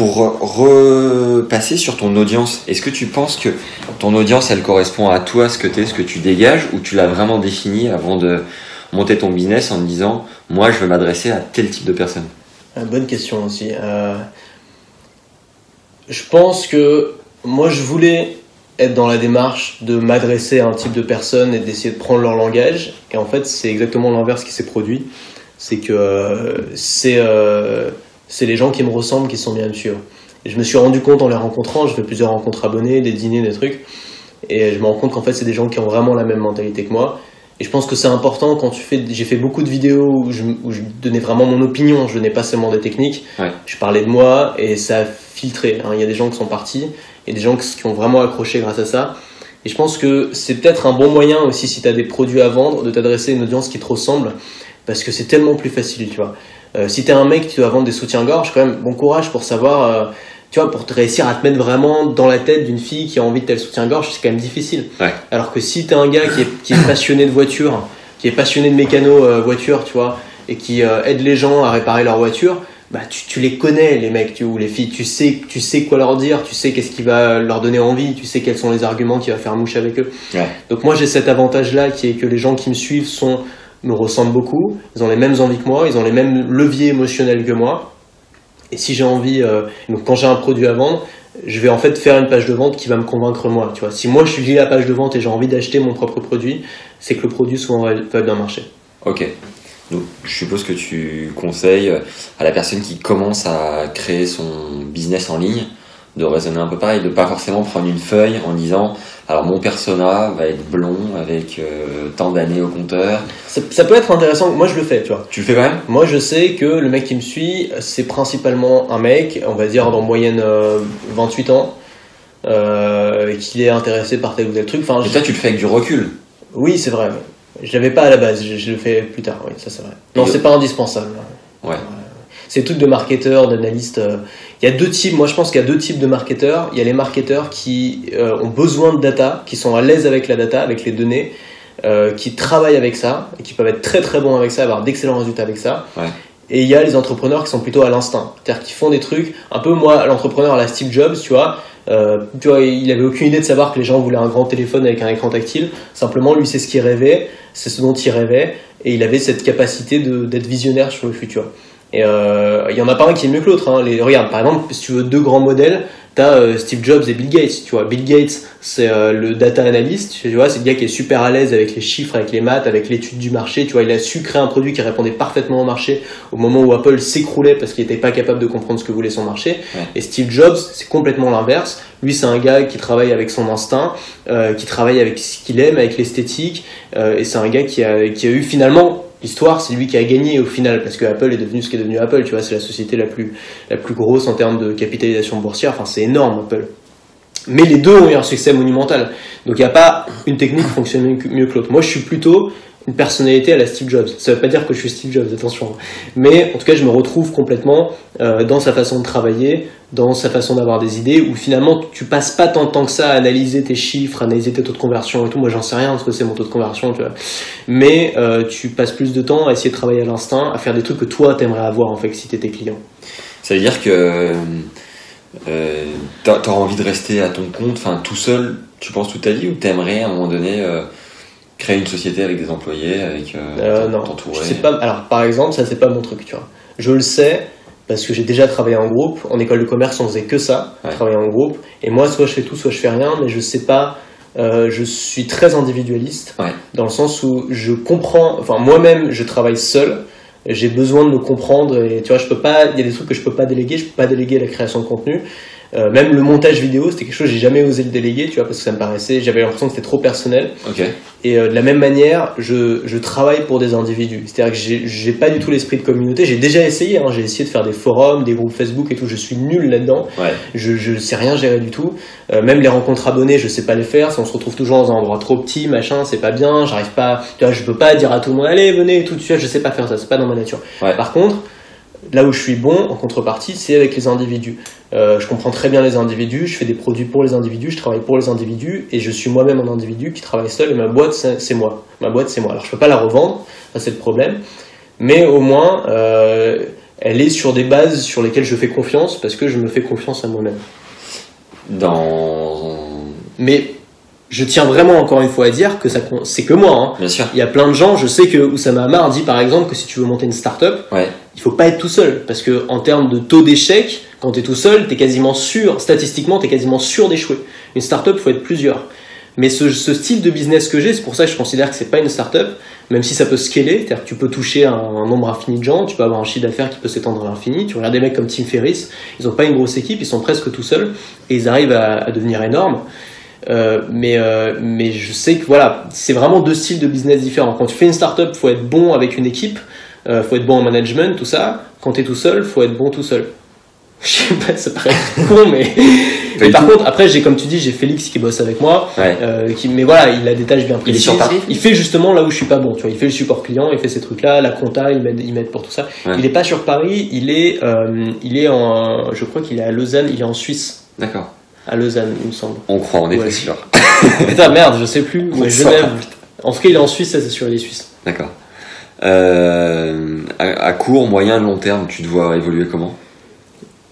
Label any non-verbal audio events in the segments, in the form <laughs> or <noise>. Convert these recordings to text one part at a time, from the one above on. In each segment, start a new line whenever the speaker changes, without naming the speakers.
pour repasser sur ton audience, est-ce que tu penses que ton audience, elle correspond à toi, ce que tu es, ce que tu dégages, ou tu l'as vraiment défini avant de monter ton business en disant, moi, je veux m'adresser à tel type de personne?
Bonne question aussi. Euh, je pense que moi, je voulais être dans la démarche de m'adresser à un type de personne et d'essayer de prendre leur langage. Et en fait, c'est exactement l'inverse qui s'est produit. C'est que euh, c'est euh, c'est les gens qui me ressemblent qui sont bien à me suivre. Et je me suis rendu compte en les rencontrant, je fais plusieurs rencontres abonnés, des dîners, des trucs, et je me rends compte qu'en fait, c'est des gens qui ont vraiment la même mentalité que moi. Et je pense que c'est important quand tu fais. J'ai fait beaucoup de vidéos où je, où je, donnais vraiment mon opinion, je donnais pas seulement des techniques.
Ouais.
Je parlais de moi et ça a filtré. hein. Il y a des gens qui sont partis et des gens qui ont vraiment accroché grâce à ça. Et je pense que c'est peut-être un bon moyen aussi, si tu as des produits à vendre, de t'adresser à une audience qui te ressemble, parce que c'est tellement plus facile, tu vois. Euh, si tu es un mec qui doit vendre des soutiens-gorge, quand même, bon courage pour savoir, euh, tu vois, pour te réussir à te mettre vraiment dans la tête d'une fille qui a envie de tel soutien-gorge, c'est quand même difficile.
Ouais.
Alors que si tu es un gars qui est, qui est passionné de voiture, qui est passionné de mécano euh, voiture, tu vois, et qui aide les gens à réparer leur voiture, bah tu, tu les connais les mecs tu, ou les filles, tu sais, tu sais quoi leur dire, tu sais qu'est-ce qui va leur donner envie, tu sais quels sont les arguments qui va faire mouche avec eux.
Ouais.
Donc moi j'ai cet avantage-là qui est que les gens qui me suivent sont me ressemblent beaucoup, ils ont les mêmes envies que moi, ils ont les mêmes leviers émotionnels que moi. Et si j'ai envie, euh, donc quand j'ai un produit à vendre, je vais en fait faire une page de vente qui va me convaincre moi. Tu vois, si moi je suis la page de vente et j'ai envie d'acheter mon propre produit, c'est que le produit souvent va bien marcher.
Ok. Donc, je suppose que tu conseilles à la personne qui commence à créer son business en ligne de raisonner un peu pareil, de pas forcément prendre une feuille en disant alors mon persona va être blond avec euh, tant d'années au compteur.
Ça, ça peut être intéressant. Moi je le fais, tu vois.
Tu le fais quand même?
Moi je sais que le mec qui me suit, c'est principalement un mec, on va dire dans moyenne euh, 28 ans, euh, qu'il est intéressé par tel ou tel truc. Enfin,
toi, tu le fais avec du recul?
Oui, c'est vrai. Je l'avais pas à la base, je, je le fais plus tard, oui, ça c'est vrai. Non, c'est pas indispensable.
Ouais.
C'est tout de marketeurs, d'analystes. euh. Il y a deux types, moi je pense qu'il y a deux types de marketeurs. Il y a les marketeurs qui euh, ont besoin de data, qui sont à l'aise avec la data, avec les données, euh, qui travaillent avec ça, et qui peuvent être très très bons avec ça, avoir d'excellents résultats avec ça.
Ouais.
Et il y a les entrepreneurs qui sont plutôt à l'instinct, c'est-à-dire qui font des trucs, un peu moi, l'entrepreneur à la Steve Jobs, tu vois, euh, tu vois, il avait aucune idée de savoir que les gens voulaient un grand téléphone avec un écran tactile. Simplement, lui, c'est ce qu'il rêvait, c'est ce dont il rêvait, et il avait cette capacité d'être visionnaire sur le futur. Et euh, il y en a pas un qui est mieux que l'autre. Hein. Les, regarde, par exemple, si tu veux deux grands modèles, t'as euh, Steve Jobs et Bill Gates. Tu vois, Bill Gates, c'est euh, le data analyst. Tu vois, c'est le gars qui est super à l'aise avec les chiffres, avec les maths, avec l'étude du marché. Tu vois, il a su créer un produit qui répondait parfaitement au marché au moment où Apple s'écroulait parce qu'il n'était pas capable de comprendre ce que voulait son marché.
Ouais.
Et Steve Jobs, c'est complètement l'inverse. Lui, c'est un gars qui travaille avec son instinct, euh, qui travaille avec ce qu'il aime, avec l'esthétique. euh, et c'est un gars qui a, qui a eu finalement l'histoire, c'est lui qui a gagné au final parce que Apple est devenu ce qui est devenu Apple. Tu vois, c'est la société la plus grosse en termes de capitalisation boursière. Enfin, c'est énorme Apple. Mais les deux ont eu un succès monumental. Donc il n'y a pas une technique qui fonctionne mieux que l'autre. Moi, je suis plutôt une personnalité à la Steve Jobs. Ça veut pas dire que je suis Steve Jobs, attention. Mais en tout cas, je me retrouve complètement euh, dans sa façon de travailler, dans sa façon d'avoir des idées, où finalement, tu passes pas tant de temps que ça à analyser tes chiffres, analyser tes taux de conversion et tout. Moi, j'en sais rien de ce que c'est mon taux de conversion, tu vois. Mais euh, tu passes plus de temps à essayer de travailler à l'instinct, à faire des trucs que toi, t'aimerais avoir, en fait, si t'étais client.
Ça veut dire que euh, t'a- t'auras envie de rester à ton compte, enfin tout seul, tu penses toute ta vie, ou t'aimerais à un moment donné euh, créer une société avec des employés, avec euh,
Euh, non,
t'entourer
je sais pas. Alors, par exemple, ça c'est pas mon truc, tu vois. Je le sais parce que j'ai déjà travaillé en groupe. En école de commerce, on faisait que ça,
Ouais.
travailler en groupe. Et moi, soit je fais tout, soit je fais rien, mais je sais pas. euh, je suis très individualiste
Ouais.
dans le sens où je comprends. Enfin, moi-même, je travaille seul. J'ai besoin de me comprendre et tu vois, je peux pas. Il y a des trucs que je peux pas déléguer. Je peux pas déléguer la création de contenu. Euh, même le montage vidéo, c'était quelque chose que j'ai jamais osé le déléguer, tu vois, parce que ça me paraissait. J'avais l'impression que c'était trop personnel. Et euh, de la même manière, je, je travaille pour des individus. C'est-à-dire que j'ai- pas du tout l'esprit de communauté. J'ai déjà essayé, hein, j'ai essayé de faire des forums, des groupes Facebook et tout. Je suis nul là-dedans.
Ouais.
Je, je sais rien gérer du tout. Euh, même les rencontres abonnés, je sais pas les faire. Si on se retrouve toujours dans un endroit trop petit, machin, c'est pas bien. J'arrive pas. Tu vois, je peux pas dire à tout le monde, allez, venez, tout de suite. Je sais pas faire ça. C'est pas dans ma nature.
Ouais.
Par contre, là où je suis bon en contrepartie, c'est avec les individus. Euh, je comprends très bien les individus, je fais des produits pour les individus, je travaille pour les individus et je suis moi-même un individu qui travaille seul et ma boîte c'est moi. Ma boîte c'est moi. Alors je peux pas la revendre, ça c'est le problème, mais au moins euh, elle est sur des bases sur lesquelles je fais confiance parce que je me fais confiance à moi-même.
Dans.
Mais je tiens vraiment encore une fois à dire que ça c'est que moi. hein.
Bien sûr.
Il y a plein de gens, je sais que Oussama Hamar dit par exemple que si tu veux monter une start-up,
Ouais.
Il faut pas être tout seul parce que en termes de taux d'échec, quand tu es tout seul, tu es quasiment sûr, statistiquement, tu es quasiment sûr d'échouer. Une start-up, il faut être plusieurs. Mais ce, style de business que j'ai, c'est pour ça que je considère que c'est pas une start-up, même si ça peut scaler, c'est-à-dire que tu peux toucher un, nombre infini de gens, tu peux avoir un chiffre d'affaires qui peut s'étendre à l'infini. Tu regardes des mecs comme Tim Ferriss, ils ont pas une grosse équipe, ils sont presque tout seuls et ils arrivent à, à devenir énormes. Euh, mais, euh, mais je sais que voilà, c'est vraiment deux styles de business différents. Quand tu fais une startup, faut être bon avec une équipe, euh, faut être bon en management, tout ça. Quand tu es tout seul, faut être bon tout seul. <laughs> Je sais pas, ça paraît <laughs> con, mais, mais par
tout.
contre, après, j'ai comme tu dis, j'ai Félix qui bosse avec moi,
Ouais.
euh, qui, mais voilà, il a des tâches bien
Il est
précises.
sur Paris
Il fait justement là où je suis pas bon. Tu vois, il fait le support client, il fait ces trucs-là, la compta, il m'aide, il m'aide pour tout ça.
Ouais.
Il est pas sur Paris, il est, euh, il est en, je crois qu'il est à Lausanne, il est en Suisse,
D'accord.
à Lausanne, il me semble.
On croit, on est
Ouais.
pas sûr. <laughs>
Putain, merde, je sais plus. Genève. En tout cas, il est en Suisse, ça c'est sûr, il est suisse.
D'accord. Euh, à, à court, moyen, long terme, tu dois évoluer comment?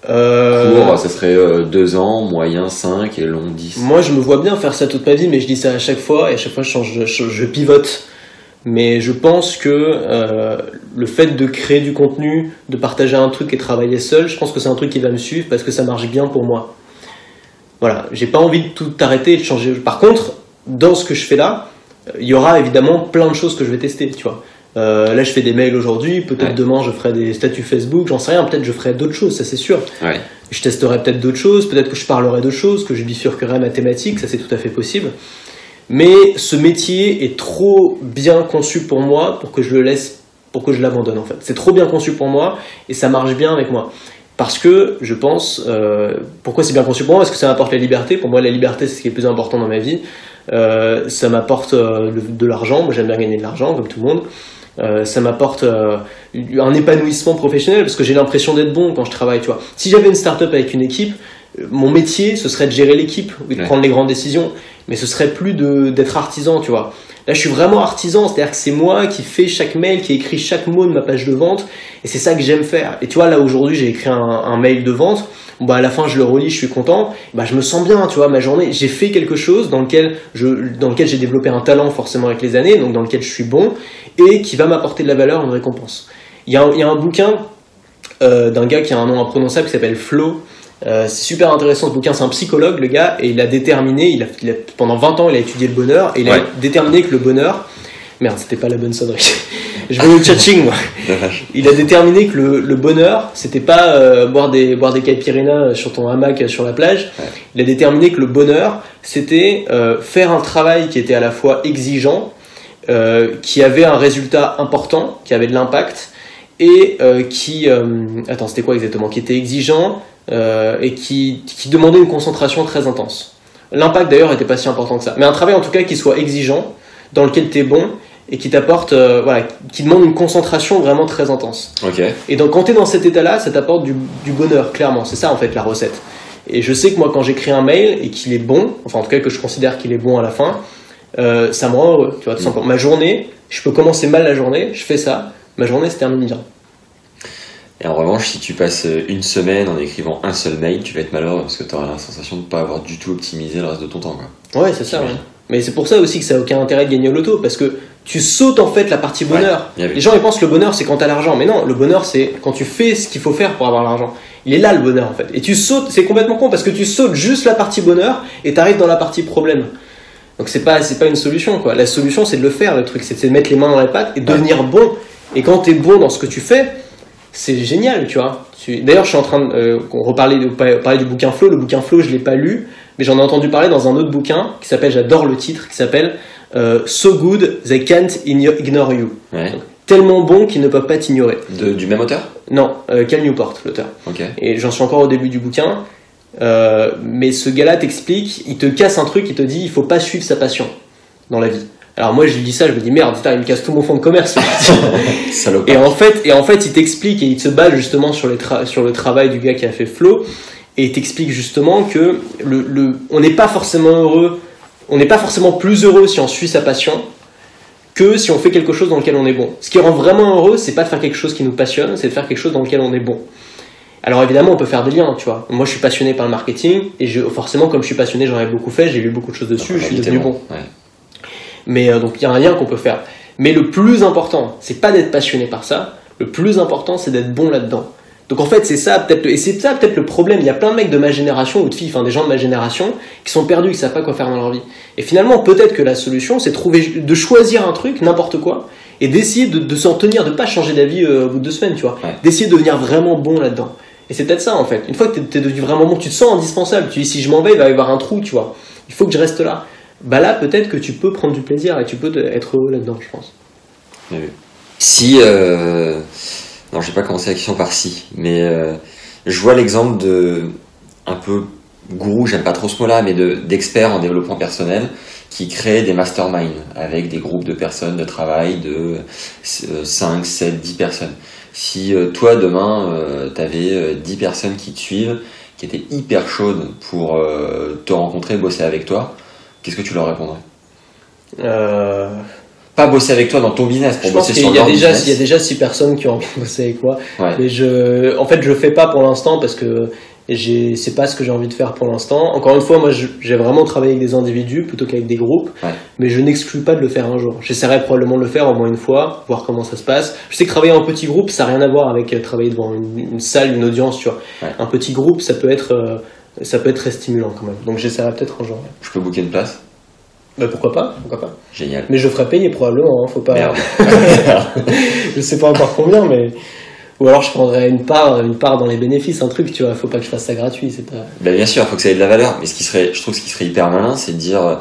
Euh,
Court, ça serait euh, deux ans, moyen 5 et long 10.
Moi, je me vois bien faire ça toute ma vie, mais je dis ça à chaque fois, et à chaque fois, je, change, je, je- je pivote. Mais je pense que euh, le fait de créer du contenu, de partager un truc et travailler seul, je pense que c'est un truc qui va me suivre parce que ça marche bien pour moi. Voilà, j'ai pas envie de tout arrêter et de changer. Par contre, dans ce que je fais là, euh, il y aura évidemment plein de choses que je vais tester, tu vois. Euh, là, je fais des mails aujourd'hui, peut-être
Ouais.
demain, je ferai des statuts Facebook, j'en sais rien, peut-être je ferai d'autres choses, ça c'est sûr.
Ouais.
Je testerai peut-être d'autres choses, peut-être que je parlerai de choses, que je bifurquerai ma thématique, ça c'est tout à fait possible. Mais ce métier est trop bien conçu pour moi pour que je le laisse, pour que je l'abandonne en fait. C'est trop bien conçu pour moi et ça marche bien avec moi. Parce que je pense, euh, pourquoi c'est bien conçu pour moi? Parce que ça m'apporte la liberté. Pour moi, la liberté, c'est ce qui est le plus important dans ma vie. Euh, ça m'apporte de l'argent. Moi, j'aime bien gagner de l'argent, comme tout le monde. Euh, ça m'apporte euh, un épanouissement professionnel parce que j'ai l'impression d'être bon quand je travaille. Tu vois, si j'avais une start-up avec une équipe, euh, mon métier ce serait de gérer l'équipe, de
Ouais.
prendre les grandes décisions, mais ce serait plus de d'être artisan. Tu vois, là je suis vraiment artisan, c'est-à-dire que c'est moi qui fais chaque mail, qui écrit chaque mot de ma page de vente, et c'est ça que j'aime faire. Et tu vois, là aujourd'hui j'ai écrit un, un mail de vente. Bah, à la fin, je le relis, je suis content. Bah, je me sens bien, tu vois, ma journée. J'ai fait quelque chose dans lequel je, dans lequel j'ai développé un talent forcément avec les années, donc dans lequel je suis bon et qui va m'apporter de la valeur, une récompense. Il y a il y a un bouquin euh, d'un gars qui a un nom imprononçable qui s'appelle Flo. Euh, c'est super intéressant ce bouquin, c'est un psychologue le gars, et il a déterminé, il a, il a- pendant 20 ans il a étudié le bonheur, et il a déterminé que le bonheur... Merde, c'était pas la bonne sonnerie. <laughs> Je vais au tchatching moi. <laughs> Il a déterminé que le, le bonheur, c'était pas euh, boire des boire des caipirinhas sur ton hamac sur la plage.
Ouais.
Il a déterminé que le bonheur, c'était euh, faire un travail qui était à la fois exigeant, euh, qui avait un résultat important, qui avait de l'impact, et euh, qui euh, attends, c'était quoi exactement? Qui était exigeant et qui, qui demandait une concentration très intense. L'impact d'ailleurs était pas si important que ça, mais un travail en tout cas qui soit exigeant, dans lequel tu es bon et qui t'apporte, euh, voilà, qui demande une concentration vraiment très intense.
Ok.
Et donc quand tu es dans cet état-là, ça t'apporte du, du bonheur, clairement. C'est ça en fait la recette. Et je sais que moi quand j'écris un mail et qu'il est bon, enfin en tout cas que je considère qu'il est bon à la fin, euh, ça me rend heureux. Tu vois, tout simplement. Ma journée, je peux commencer mal la journée, je fais ça, ma journée se termine bien.
Et en revanche, si tu passes une semaine en écrivant un seul mail, tu vas être malheureux parce que tu auras la sensation de ne pas avoir du tout optimisé le reste de ton temps. Quoi.
Ouais, c'est ça. ouais. Mais c'est pour ça aussi que ça n'a aucun intérêt de gagner au loto, parce que tu sautes en fait la partie bonheur. Les gens ils pensent que le bonheur c'est quand t'as l'argent, mais non, le bonheur c'est quand tu fais ce qu'il faut faire pour avoir l'argent. Il est là le bonheur en fait. Et tu sautes, c'est complètement con parce que tu sautes juste la partie bonheur et t'arrives dans la partie problème. Donc c'est pas c'est pas une solution quoi. La solution c'est de le faire le truc, c'est de mettre les mains dans les pattes et de devenir bon. Et quand t'es bon dans ce que tu fais, c'est génial, tu vois. D'ailleurs, je suis en train de euh, reparler de pa- parler du bouquin Flow. Le bouquin Flow, je l'ai pas lu, mais j'en ai entendu parler dans un autre bouquin qui s'appelle, j'adore le titre, qui s'appelle euh, So Good They Can't Igno- Ignore You.
Ouais.
Tellement bon qu'ils ne peuvent pas t'ignorer.
Du même auteur?
Non, euh, Cal Newport, l'auteur. Et j'en suis encore au début du bouquin. Euh, mais ce gars-là t'explique, il te casse un truc, il te dit il faut pas suivre sa passion dans la vie. Alors moi je lui dis ça, je me dis merde, putain, il me casse tout mon fonds de commerce. <laughs> Et en fait, et en fait, il t'explique et il se base justement sur, les tra- sur le travail du gars qui a fait Flow et il t'explique justement que le, le- on n'est pas forcément heureux, on n'est pas forcément plus heureux si on suit sa passion que si on fait quelque chose dans lequel on est bon. Ce qui rend vraiment heureux, c'est pas de faire quelque chose qui nous passionne, c'est de faire quelque chose dans lequel on est bon. Alors évidemment, on peut faire des liens, tu vois. Moi, je suis passionné par le marketing et je, forcément, comme je suis passionné, j'en ai beaucoup fait, j'ai lu beaucoup de choses dessus, je suis devenu bon. Mais euh, donc il y a un lien qu'on peut faire. Mais le plus important, c'est pas d'être passionné par ça. Le plus important, c'est d'être bon là-dedans. Donc en fait, c'est ça peut-être, et c'est ça peut-être le problème. Il y a plein de mecs de ma génération ou de filles, enfin des gens de ma génération, qui sont perdus, qui savent pas quoi faire dans leur vie. Et finalement, peut-être que la solution, c'est trouver, de choisir un truc, n'importe quoi, et d'essayer de, s'en tenir, de pas changer d'avis euh, au bout de deux semaines, tu vois. D'essayer de devenir vraiment bon là-dedans. Et c'est peut-être ça en fait. Une fois que tu es, devenu vraiment bon, tu te sens indispensable. Tu dis si je m'en vais, il va y avoir un trou, tu vois. Il faut que je reste là. Bah là, peut-être que tu peux prendre du plaisir et tu peux être heureux là-dedans, je pense.
Si, euh... non, j'ai pas commencé la question par si, mais euh, je vois l'exemple de un peu gourou, j'aime pas trop ce mot-là, mais d'experts en développement personnel qui créent des masterminds avec des groupes de personnes de travail de 5, 7, 10 personnes. Si euh, toi, demain, euh, tu avais 10 euh, personnes qui te suivent, qui étaient hyper chaudes pour te rencontrer, bosser avec toi, qu'est-ce que tu leur répondrais Pas bosser avec toi dans ton business, pour bosser sur
leur déjà, Il y a déjà 6 personnes qui ont envie de bosser avec moi. Mais je, en fait, je le fais pas pour l'instant parce que et c'est pas ce que j'ai envie de faire pour l'instant. Encore une fois, moi j'ai vraiment travaillé avec des individus plutôt qu'avec des groupes, mais je n'exclus pas de le faire un jour. J'essaierai probablement de le faire au moins une fois, voir comment ça se passe. Je sais que travailler en petit groupe, ça n'a rien à voir avec euh, travailler devant une, salle, une audience, tu vois. Un petit groupe, ça peut être euh, ça peut être très stimulant quand même. Donc j'essaierai peut-être un jour.
Je peux booker une place?
Bah pourquoi pas, pourquoi pas.
Génial.
Mais je ferai payer probablement, hein, faut pas. <laughs> <laughs> je sais pas encore combien, mais ou alors je prendrais une part, une part dans les bénéfices, un truc, tu vois. Faut pas que je fasse ça gratuit, c'est pas.
Ben bien sûr, faut que ça ait de la valeur. Mais ce qui serait, je trouve, ce qui serait hyper malin, c'est de dire,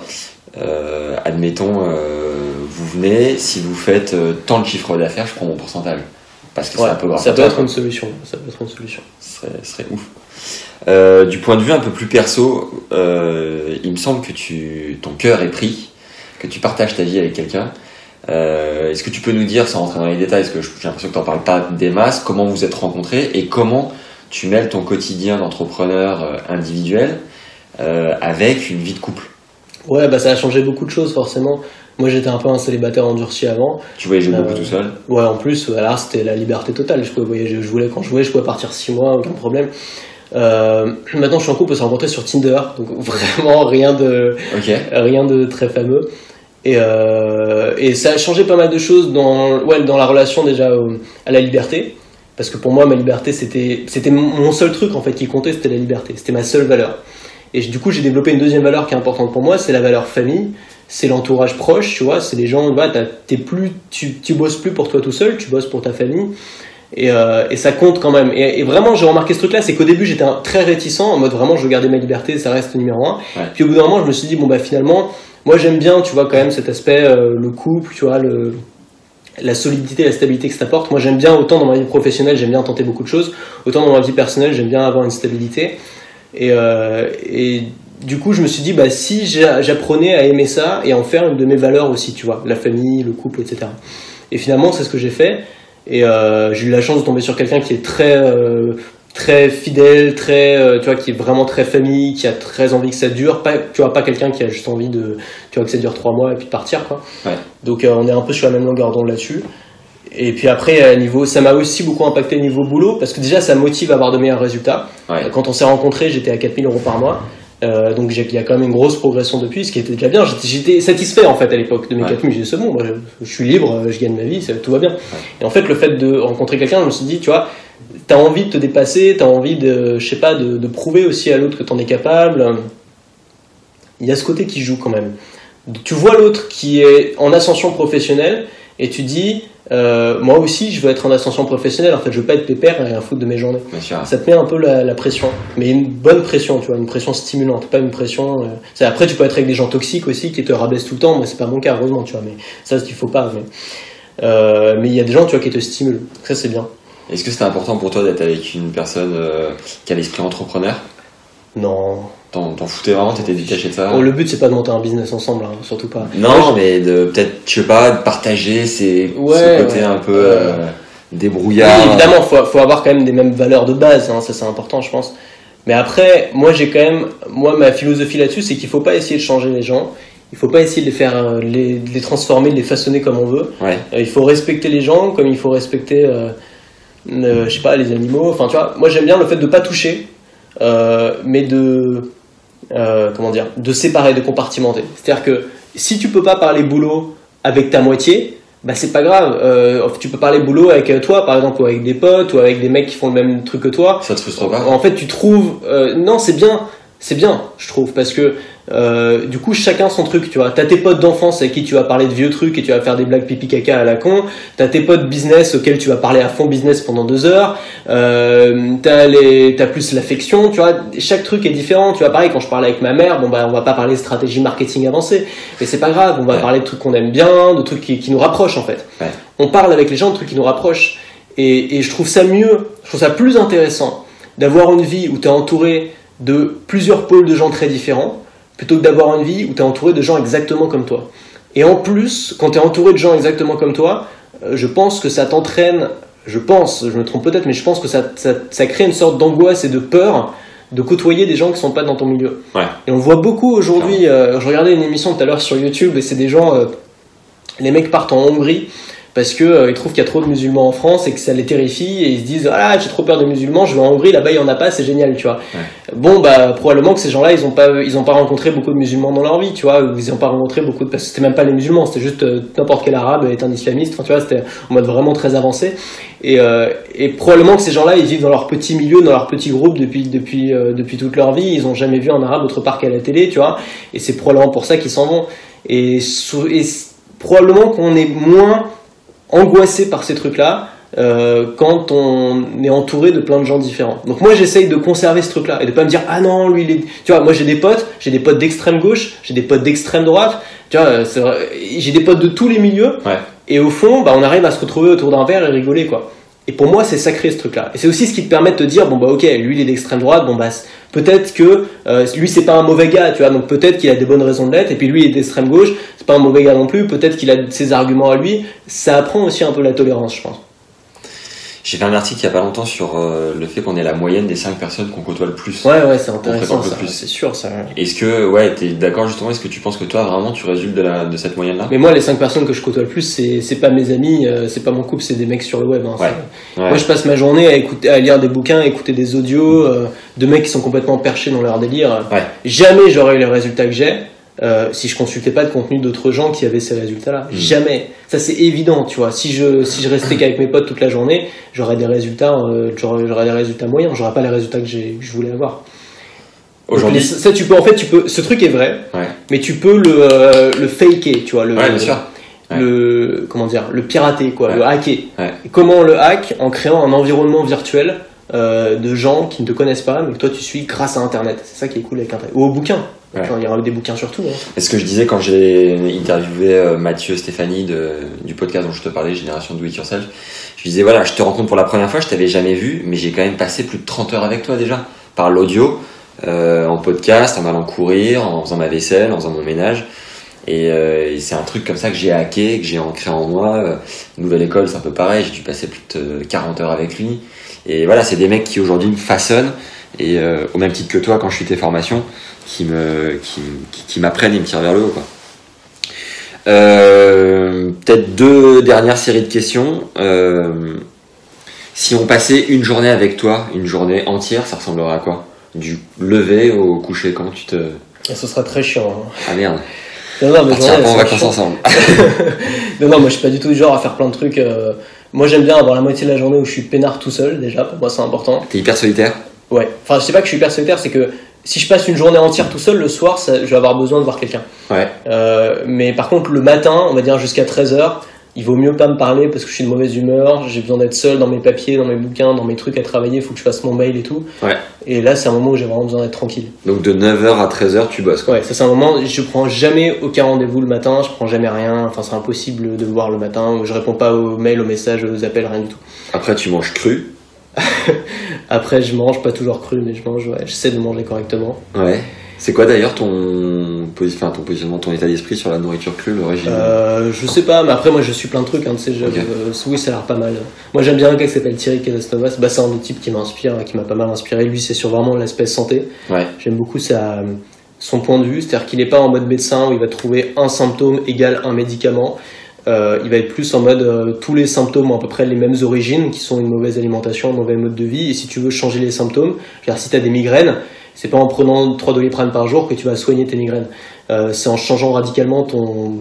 euh, admettons, euh, vous venez, si vous faites euh, tant de chiffre d'affaires, je prends mon pourcentage.
Parce que ça peut, ça peut être une solution. Ça peut être une solution.
Ce serait, ce serait ouf. Du point de vue un peu plus perso, il me semble que tu, ton cœur est pris, que tu partages ta vie avec quelqu'un. Euh, est-ce que tu peux nous dire, sans rentrer dans les détails, parce que j'ai l'impression que tu n'en parles pas des masses, comment vous êtes rencontrés et comment tu mêles ton quotidien d'entrepreneur euh, individuel euh, avec une vie de couple?
Ouais, bah ça a changé beaucoup de choses forcément. Moi j'étais un peu un célibataire endurci avant.
Tu voyageais beaucoup tout seul?
Ouais, en plus, là c'était la liberté totale. Je pouvais voyager, je voulais quand je voulais, je pouvais partir six mois, aucun problème. Maintenant je suis en couple, on s'est rencontré sur Tinder, donc <laughs> vraiment rien de, rien de très fameux. Et, euh, et, ça a changé pas mal de choses dans, ouais, dans la relation déjà à la liberté. Parce que pour moi, ma liberté, c'était, c'était mon seul truc en fait qui comptait, c'était la liberté. C'était ma seule valeur. Et du coup, j'ai développé une deuxième valeur qui est importante pour moi, c'est la valeur famille. C'est l'entourage proche, tu vois. C'est les gens, bah, t'es plus, tu, tu bosses plus pour toi tout seul, tu bosses pour ta famille. Et, euh, et, ça compte quand même. Et, vraiment, j'ai remarqué ce truc-là, c'est qu'au début, j'étais très réticent, en mode vraiment, je veux garder ma liberté, ça reste numéro un. Puis au bout d'un moment, je me suis dit, bon, bah finalement, moi j'aime bien, tu vois, quand même cet aspect, euh, le couple, tu vois, le, la solidité, la stabilité que ça apporte. Moi j'aime bien, autant dans ma vie professionnelle, j'aime bien tenter beaucoup de choses, autant dans ma vie personnelle, j'aime bien avoir une stabilité. Et, euh, et du coup, je me suis dit, bah, si j'apprenais à aimer ça et à en faire une de mes valeurs aussi, tu vois, la famille, le couple, etc. Et finalement, c'est ce que j'ai fait. Et euh, j'ai eu la chance de tomber sur quelqu'un qui est très euh, très fidèle, très, euh, tu vois, qui est vraiment très famille, qui a très envie que ça dure. Pas, tu vois, pas quelqu'un qui a juste envie de, tu vois, que ça dure trois mois et puis de partir, quoi. Donc euh, on est un peu sur la même longueur d'onde là-dessus. Et puis après, niveau, ça m'a aussi beaucoup impacté niveau boulot parce que déjà ça motive à avoir de meilleurs résultats. Quand on s'est rencontrés, j'étais à 4000 euros par mois. Euh, donc il y a quand même une grosse progression depuis, ce qui était déjà bien. J'étais satisfait en fait à l'époque de mes 4000. J'ai dit c'est bon, moi, je, je, suis libre, je gagne ma vie, tout va bien. Et en fait, le fait de rencontrer quelqu'un, je me suis dit, tu vois, t'as envie de te dépasser, t'as envie de, je sais pas, de, prouver aussi à l'autre que t'en es capable. Il y a ce côté qui joue quand même. Tu vois l'autre qui est en ascension professionnelle et tu dis, euh, moi aussi, je veux être en ascension professionnelle. En fait, je veux pas être pépère et rien foutre de mes journées. Ça te met un peu la, pression, mais une bonne pression, tu vois, une pression stimulante, pas une pression. Euh, après, tu peux être avec des gens toxiques aussi qui te rabaissent tout le temps. Moi, c'est pas mon cas, heureusement, tu vois. Mais ça, qu'il faut pas. Mais euh, mais il y a des gens, tu vois, qui te stimulent. Ça, c'est bien.
Est-ce que c'était important pour toi d'être avec une personne qui a l'esprit entrepreneur?
Non.
T'en, foutais vraiment T'étais détaché de ça
Le but, c'est pas de monter un business ensemble, hein, surtout pas.
Non, mais de peut-être, je sais pas, de partager ces, ce côté un peu euh, débrouillard.
Oui, évidemment, faut, faut avoir quand même des mêmes valeurs de base, hein, ça c'est important, je pense. Mais après, moi j'ai quand même, moi ma philosophie là-dessus, c'est qu'il faut pas essayer de changer les gens. Il faut pas essayer de les faire, euh, les, de les transformer, de les façonner comme on veut.
Ouais.
Euh, il faut respecter les gens comme il faut respecter, euh, euh, je sais pas, les animaux. Enfin, tu vois, moi j'aime bien le fait de pas toucher, mais de, euh, comment dire, de séparer, de compartimenter. C'est-à-dire que si tu peux pas parler boulot avec ta moitié, bah c'est pas grave. Euh, tu peux parler boulot avec euh, toi, par exemple, ou avec des potes, ou avec des mecs qui font le même truc que toi.
Ça te frustre pas?
En fait, tu trouves. euh, non, c'est bien. C'est bien, je trouve, parce que euh, du coup, chacun son truc, tu vois. T'as tes potes d'enfance avec qui tu vas parler de vieux trucs et tu vas faire des blagues pipi caca à la con. T'as tes potes business auxquels tu vas parler à fond business pendant deux heures. Euh, t'as les, t'as plus l'affection, tu vois. Chaque truc est différent. Tu vois, pareil, quand je parlais avec ma mère, bon bah, on va pas parler de stratégie marketing avancée, mais c'est pas grave. On va
Ouais.
parler de trucs qu'on aime bien, de trucs qui, qui nous rapprochent en fait.
Ouais.
On parle avec les gens de trucs qui nous rapprochent. Et, et je trouve ça mieux, je trouve ça plus intéressant d'avoir une vie où tu es entouré de plusieurs pôles de gens très différents, plutôt que d'avoir une vie où tu es entouré de gens exactement comme toi. Et en plus, quand tu es entouré de gens exactement comme toi, euh, je pense que ça t'entraîne, je pense, je me trompe peut-être, mais je pense que ça, ça, ça crée une sorte d'angoisse et de peur de côtoyer des gens qui sont pas dans ton milieu.
Ouais.
Et on voit beaucoup aujourd'hui, euh, je regardais une émission tout à l'heure sur YouTube et c'est des gens, euh, les mecs partent en Hongrie parce que euh, ils trouvent qu'il y a trop de musulmans en France et que ça les terrifie et ils se disent ah j'ai trop peur des musulmans je vais en Hongrie là-bas il y en a pas c'est génial tu vois. Bon bah probablement que ces gens-là ils ont pas ils ont pas rencontré beaucoup de musulmans dans leur vie tu vois ou ils ont pas rencontré beaucoup de parce que c'était même pas les musulmans c'était juste euh, n'importe quel arabe est un islamiste enfin tu vois c'était en mode vraiment très avancé. Et, euh, et probablement que ces gens-là ils vivent dans leur petit milieu dans leur petit groupe depuis depuis depuis toute leur vie ils ont jamais vu un arabe autre part qu'à la télé tu vois. Et c'est probablement pour ça qu'ils s'en vont. Et, probablement qu'on est moins angoissé par ces trucs-là euh, quand on est entouré de plein de gens différents. Donc moi j'essaye de conserver ce truc-là et de pas me dire ah non lui il est tu vois moi j'ai des potes j'ai des potes d'extrême gauche j'ai des potes d'extrême droite tu vois j'ai des potes de tous les milieux
Ouais.
et au fond bah on arrive à se retrouver autour d'un verre et rigoler quoi. Et pour moi c'est sacré ce truc-là. Et c'est aussi ce qui te permet de te dire bon bah ok lui il est d'extrême droite bon bah peut-être que euh, lui c'est pas un mauvais gars tu vois. Donc peut-être qu'il a des bonnes raisons de l'être et puis lui il est d'extrême gauche c'est pas un mauvais gars non plus. Peut-être qu'il a ses arguments à lui. Ça apprend aussi un peu la tolérance je pense.
J'ai fait un article il y a pas longtemps sur euh, le fait qu'on est la moyenne des 5 personnes qu'on côtoie le plus.
Ouais, ouais, c'est intéressant, ça,
plus.
c'est sûr, ça.
Est-ce que, ouais, t'es d'accord justement Est-ce que tu penses que toi vraiment tu résultes de, la, de cette moyenne-là?
Mais moi, les cinq personnes que je côtoie le plus, c'est c'est pas mes amis, euh, c'est pas mon couple, c'est des mecs sur le web. hein,
Ouais.
c'est-
Ouais.
Moi, je passe ma journée à, écouter, à lire des bouquins, à écouter des audios euh, de mecs qui sont complètement perchés dans leur délire.
Ouais.
Jamais j'aurais eu les résultats que j'ai euh, si je consultais pas le contenu d'autres gens qui avaient ces résultats-là.
Mm.
Jamais. Ça, c'est évident, tu vois. Si je, si je restais qu'avec mes potes toute la journée, j'aurais des résultats, euh, j'aurais des résultats moyens. J'aurais pas les résultats que, que je voulais avoir.
Aujourd'hui,
ça, tu peux, en fait, tu peux, ce truc est vrai,
ouais.
mais tu peux le, euh, le faker, tu vois. Le,
Ouais, bien sûr.
Le, comment dire, le pirater, quoi,
Ouais.
le hacker.
Ouais.
Comment on le hack En créant un environnement virtuel euh, de gens qui ne te connaissent pas, mais que toi tu suis grâce à Internet. C'est ça qui est cool avec Internet. Ou au bouquin.
Ouais.
Enfin, il y aura des bouquins surtout. Hein.
C'est ce que je disais quand j'ai interviewé euh, Mathieu Stéphanie de, du podcast dont je te parlais, Génération Do It Yourself. Je disais, voilà, je te rencontre pour la première fois, je t'avais jamais vu, mais j'ai quand même passé plus de 30 heures avec toi déjà, par l'audio, euh, en podcast, en allant courir, en faisant ma vaisselle, en faisant mon ménage. Et, euh, et c'est un truc comme ça que j'ai hacké, que j'ai ancré en moi. Nouvelle école, c'est un peu pareil, j'ai dû passer plus de 40 heures avec lui. Et voilà, c'est des mecs qui aujourd'hui me façonnent, et euh, au même titre que toi, quand je suis tes formations, qui me qui, qui, qui m'apprennent et me tirent vers le haut quoi. Euh, Peut-être deux dernières séries de questions. Euh, si on passait une journée avec toi, une journée entière, ça ressemblerait à quoi? Du lever au coucher quand tu te
Et ce sera très chiant. hein.
ah merde,
Non, non,
on
mais
partira
ouais,
pas en vacances ensemble. <laughs>
non, non, moi je suis pas du tout du genre à faire plein de trucs. euh, Moi j'aime bien avoir la moitié de la journée où je suis peinard tout seul, déjà, pour moi c'est important.
T'es hyper solitaire?
Ouais. Enfin, je sais pas que je suis hyper solitaire, c'est que si je passe une journée entière tout seul, le soir, ça- je vais avoir besoin de voir quelqu'un.
Ouais.
Euh, mais par contre, le matin, on va dire jusqu'à 13h, il vaut mieux pas me parler parce que je suis de mauvaise humeur, j'ai besoin d'être seul dans mes papiers, dans mes bouquins, dans mes trucs à travailler, il faut que je fasse mon mail et tout.
Ouais.
Et là, c'est un moment où j'ai vraiment besoin d'être tranquille.
Donc de 9h à 13h, tu bosses quoi.
Ouais, ça c'est un moment, je prends jamais aucun rendez-vous le matin, je prends jamais rien, enfin c'est impossible de me voir le matin, je réponds pas aux mails, aux messages, aux appels, rien du tout.
Après tu manges cru. <laughs>
Après, je mange, pas toujours cru, mais je mange, ouais, j'essaie de manger correctement.
Ouais. C'est quoi d'ailleurs ton, enfin, ton positionnement, ton état d'esprit sur la nourriture crue, le régime?
Euh, je sais pas, mais après moi je suis plein de trucs, hein, tu sais, je- euh, oui ça a l'air pas mal. Moi j'aime bien un gars qui s'appelle Thierry Casasnovas, bah, c'est un des types qui m'inspire, qui m'a pas mal inspiré, lui c'est sur vraiment l'aspect santé.
Ouais.
J'aime beaucoup sa, son point de vue, c'est-à-dire qu'il n'est pas en mode médecin où il va trouver un symptôme égal un médicament. Euh, il va être plus en mode euh, tous les symptômes ont à peu près les mêmes origines, qui sont une mauvaise alimentation, un mauvais mode de vie. Et si tu veux changer les symptômes, c'est-à-dire si tu as des migraines, c'est pas en prenant 3 doliprane par jour que tu vas soigner tes migraines. Euh, c'est en changeant radicalement ton,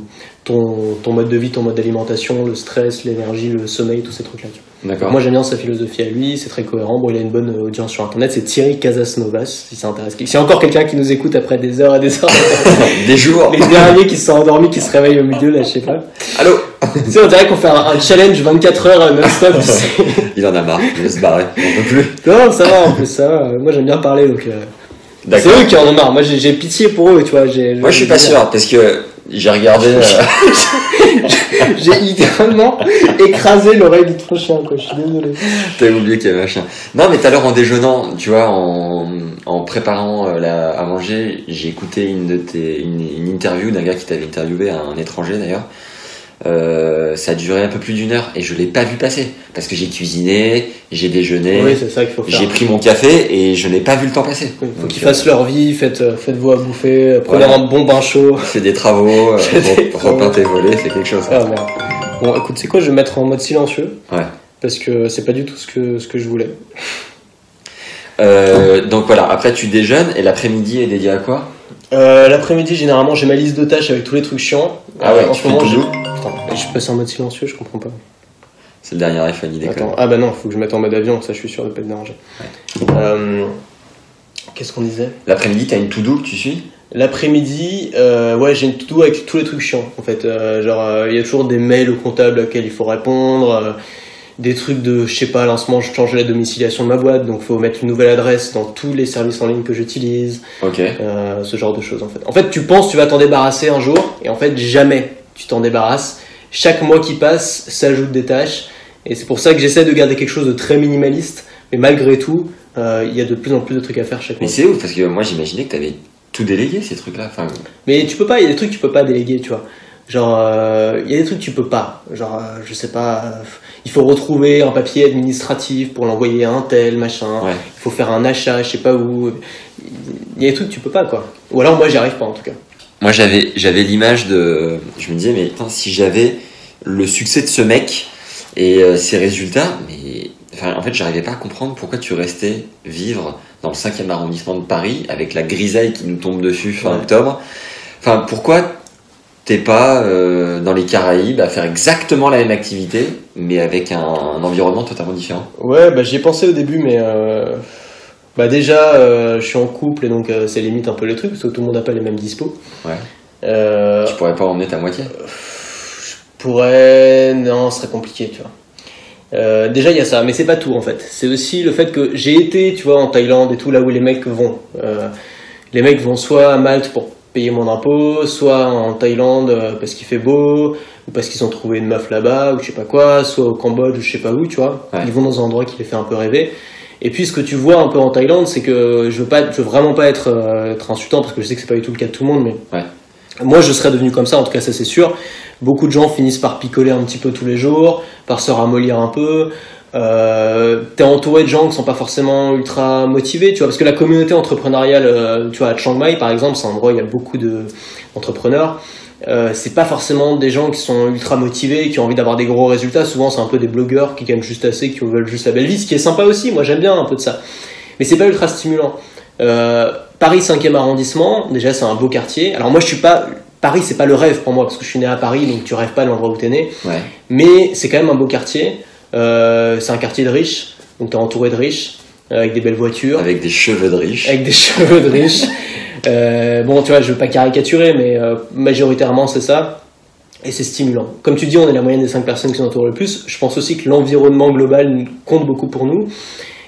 ton, ton mode de vie, ton mode d'alimentation, le stress, l'énergie, le sommeil, tous ces trucs-là.
D'accord.
Moi j'aime bien sa philosophie à lui, c'est très cohérent. Bon, il a une bonne audience sur internet, c'est Thierry Casasnovas, si ça intéresse. A encore quelqu'un qui nous écoute après des heures et des heures, <laughs>
Des jours.
les derniers qui se sont endormis, qui se réveillent au milieu, là, je sais pas.
Allô
tu sais, on dirait qu'on fait un, un challenge 24 heures non-stop. tu <laughs> sais.
Il en a marre, il veut se barrer, on peut plus.
non, ça va, en plus, ça va. Moi j'aime bien parler, donc. euh, C'est eux qui en ont marre. Moi j'ai pitié pour eux, tu vois.
Moi je suis pas sûr, parce que j'ai regardé. euh, <laughs>
J'ai littéralement écrasé l'oreille du prochain, quoi. Je suis désolé.
T'as oublié qu'il y avait un chien. Non, mais tout à l'heure en déjeunant, tu vois, en, en préparant euh, la, à manger, j'ai écouté une, de tes, une, une interview d'un gars qui t'avait interviewé, un étranger d'ailleurs. Euh, ça a duré un peu plus d'une heure et je l'ai pas vu passer parce que j'ai cuisiné, j'ai déjeuné,
Oui,
j'ai pris mon café et je n'ai pas vu le temps passer.
Il faut qu'ils
euh,
fassent leur vie, faites, euh, faites-vous à bouffer, euh, prenez
Voilà.
un bon bain chaud.
Fais des travaux, <laughs> euh,
Fais des
re- repeins
travaux.
tes volets, fais quelque chose.
Ah. Bon, écoute, c'est quoi Je vais me mettre en mode silencieux.
Ouais.
Parce que c'est pas du tout ce que, ce que je voulais. <laughs>
Euh, donc voilà, après tu déjeunes et l'après-midi est dédié à quoi?
Euh, L'après-midi, généralement, j'ai ma liste de tâches avec tous les trucs chiants.
Ah ouais,
Euh, en
tu
ce
fais
moment, je passe en mode silencieux, je comprends pas.
C'est le dernier iPhone, il déconne.
Attends, ah bah non, faut que je mette en mode avion, ça je suis sûr de pas être dérangé. Euh, Qu'est-ce qu'on disait?
L'après-midi, t'as une to-do que tu suis?
L'après-midi, euh, ouais, j'ai une to-do avec tous les trucs chiants. En fait, Euh, genre, il y a toujours des mails au comptable auxquels il faut répondre, des trucs de, je sais pas, lancement, je change la domiciliation de ma boîte, donc faut mettre une nouvelle adresse dans tous les services en ligne que j'utilise,
Ok.
ce genre de choses en fait. En fait, tu penses tu vas t'en débarrasser un jour, et en fait, jamais tu t'en débarrasses. Chaque mois qui passe s'ajoutent des tâches, et c'est pour ça que j'essaie de garder quelque chose de très minimaliste, mais malgré tout, euh, il y a de plus en plus de trucs à faire chaque
Mais
mois.
c'est ouf parce que moi j'imaginais que t'avais tout délégué ces trucs-là. Enfin,
Mais tu peux pas, il y a des trucs que tu peux pas déléguer, tu vois. Genre, euh, il y a des trucs que tu peux pas. Genre, euh, je sais pas, euh, il faut retrouver un papier administratif pour l'envoyer à un tel, machin.
Ouais.
Il faut faire un achat, je sais pas où. Il y a des trucs que tu peux pas, quoi. Ou alors moi, j'y arrive pas, en tout cas.
Moi j'avais j'avais l'image de, je me disais mais putain, si j'avais le succès de ce mec et euh, ses résultats, mais enfin en fait j'arrivais pas à comprendre pourquoi tu restais vivre dans le 5e arrondissement de Paris avec la grisaille qui nous tombe dessus fin
Ouais.
octobre. Enfin pourquoi t'es pas euh, dans les Caraïbes à faire exactement la même activité mais avec un, un environnement totalement différent?
Ouais, bah j'y ai pensé au début, mais euh, bah déjà, euh, je suis en couple et donc euh, ça limite un peu les trucs parce que tout le monde n'a pas les mêmes dispos.
Ouais.
Euh,
Tu pourrais pas emmener ta moitié?
pourrais. Non, ce serait compliqué, tu vois. Euh, déjà, il y a ça, mais c'est pas tout en fait. C'est aussi le fait que j'ai été, tu vois, en Thaïlande et tout, là où les mecs vont. Euh, les mecs vont soit à Malte pour payer mon impôt, soit en Thaïlande euh, parce qu'il fait beau, ou parce qu'ils ont trouvé une meuf là-bas, ou je sais pas quoi, soit au Cambodge, ou je sais pas où, tu vois.
Ouais.
Ils vont dans un endroit qui les fait un peu rêver. Et puis ce que tu vois un peu en Thaïlande, c'est que je veux pas, je veux vraiment pas être, euh, être insultant parce que je sais que c'est pas du tout le cas de tout le monde, mais
Ouais.
moi je serais devenu comme ça, en tout cas ça c'est sûr. Beaucoup de gens finissent par picoler un petit peu tous les jours, par se ramollir un peu. Euh, T'es entouré de gens qui sont pas forcément ultra motivés, tu vois, parce que la communauté entrepreneuriale, euh, tu vois, à Chiang Mai par exemple, c'est un endroit où il y a beaucoup de d'entrepreneurs. Euh, c'est pas forcément des gens qui sont ultra motivés, qui ont envie d'avoir des gros résultats. Souvent, c'est un peu des blogueurs qui gagnent juste assez, qui veulent juste la belle vie, ce qui est sympa aussi. Moi, j'aime bien un peu de ça. Mais c'est pas ultra stimulant. Euh, Paris 5e arrondissement, déjà, c'est un beau quartier. Alors, moi, je suis pas. Paris, c'est pas le rêve pour moi, parce que je suis né à Paris, donc tu rêves pas de l'endroit où t'es né.
Ouais.
Mais c'est quand même un beau quartier. Euh, c'est un quartier de riches, donc t'es entouré de riches, euh, avec des belles voitures
Avec des cheveux de riche.
avec des <laughs> cheveux de riche. Euh, bon, tu vois, je veux pas caricaturer, mais euh, majoritairement c'est ça. Et c'est stimulant. Comme tu dis, on est la moyenne des 5 personnes qui nous entourent le plus. Je pense aussi que l'environnement global compte beaucoup pour nous.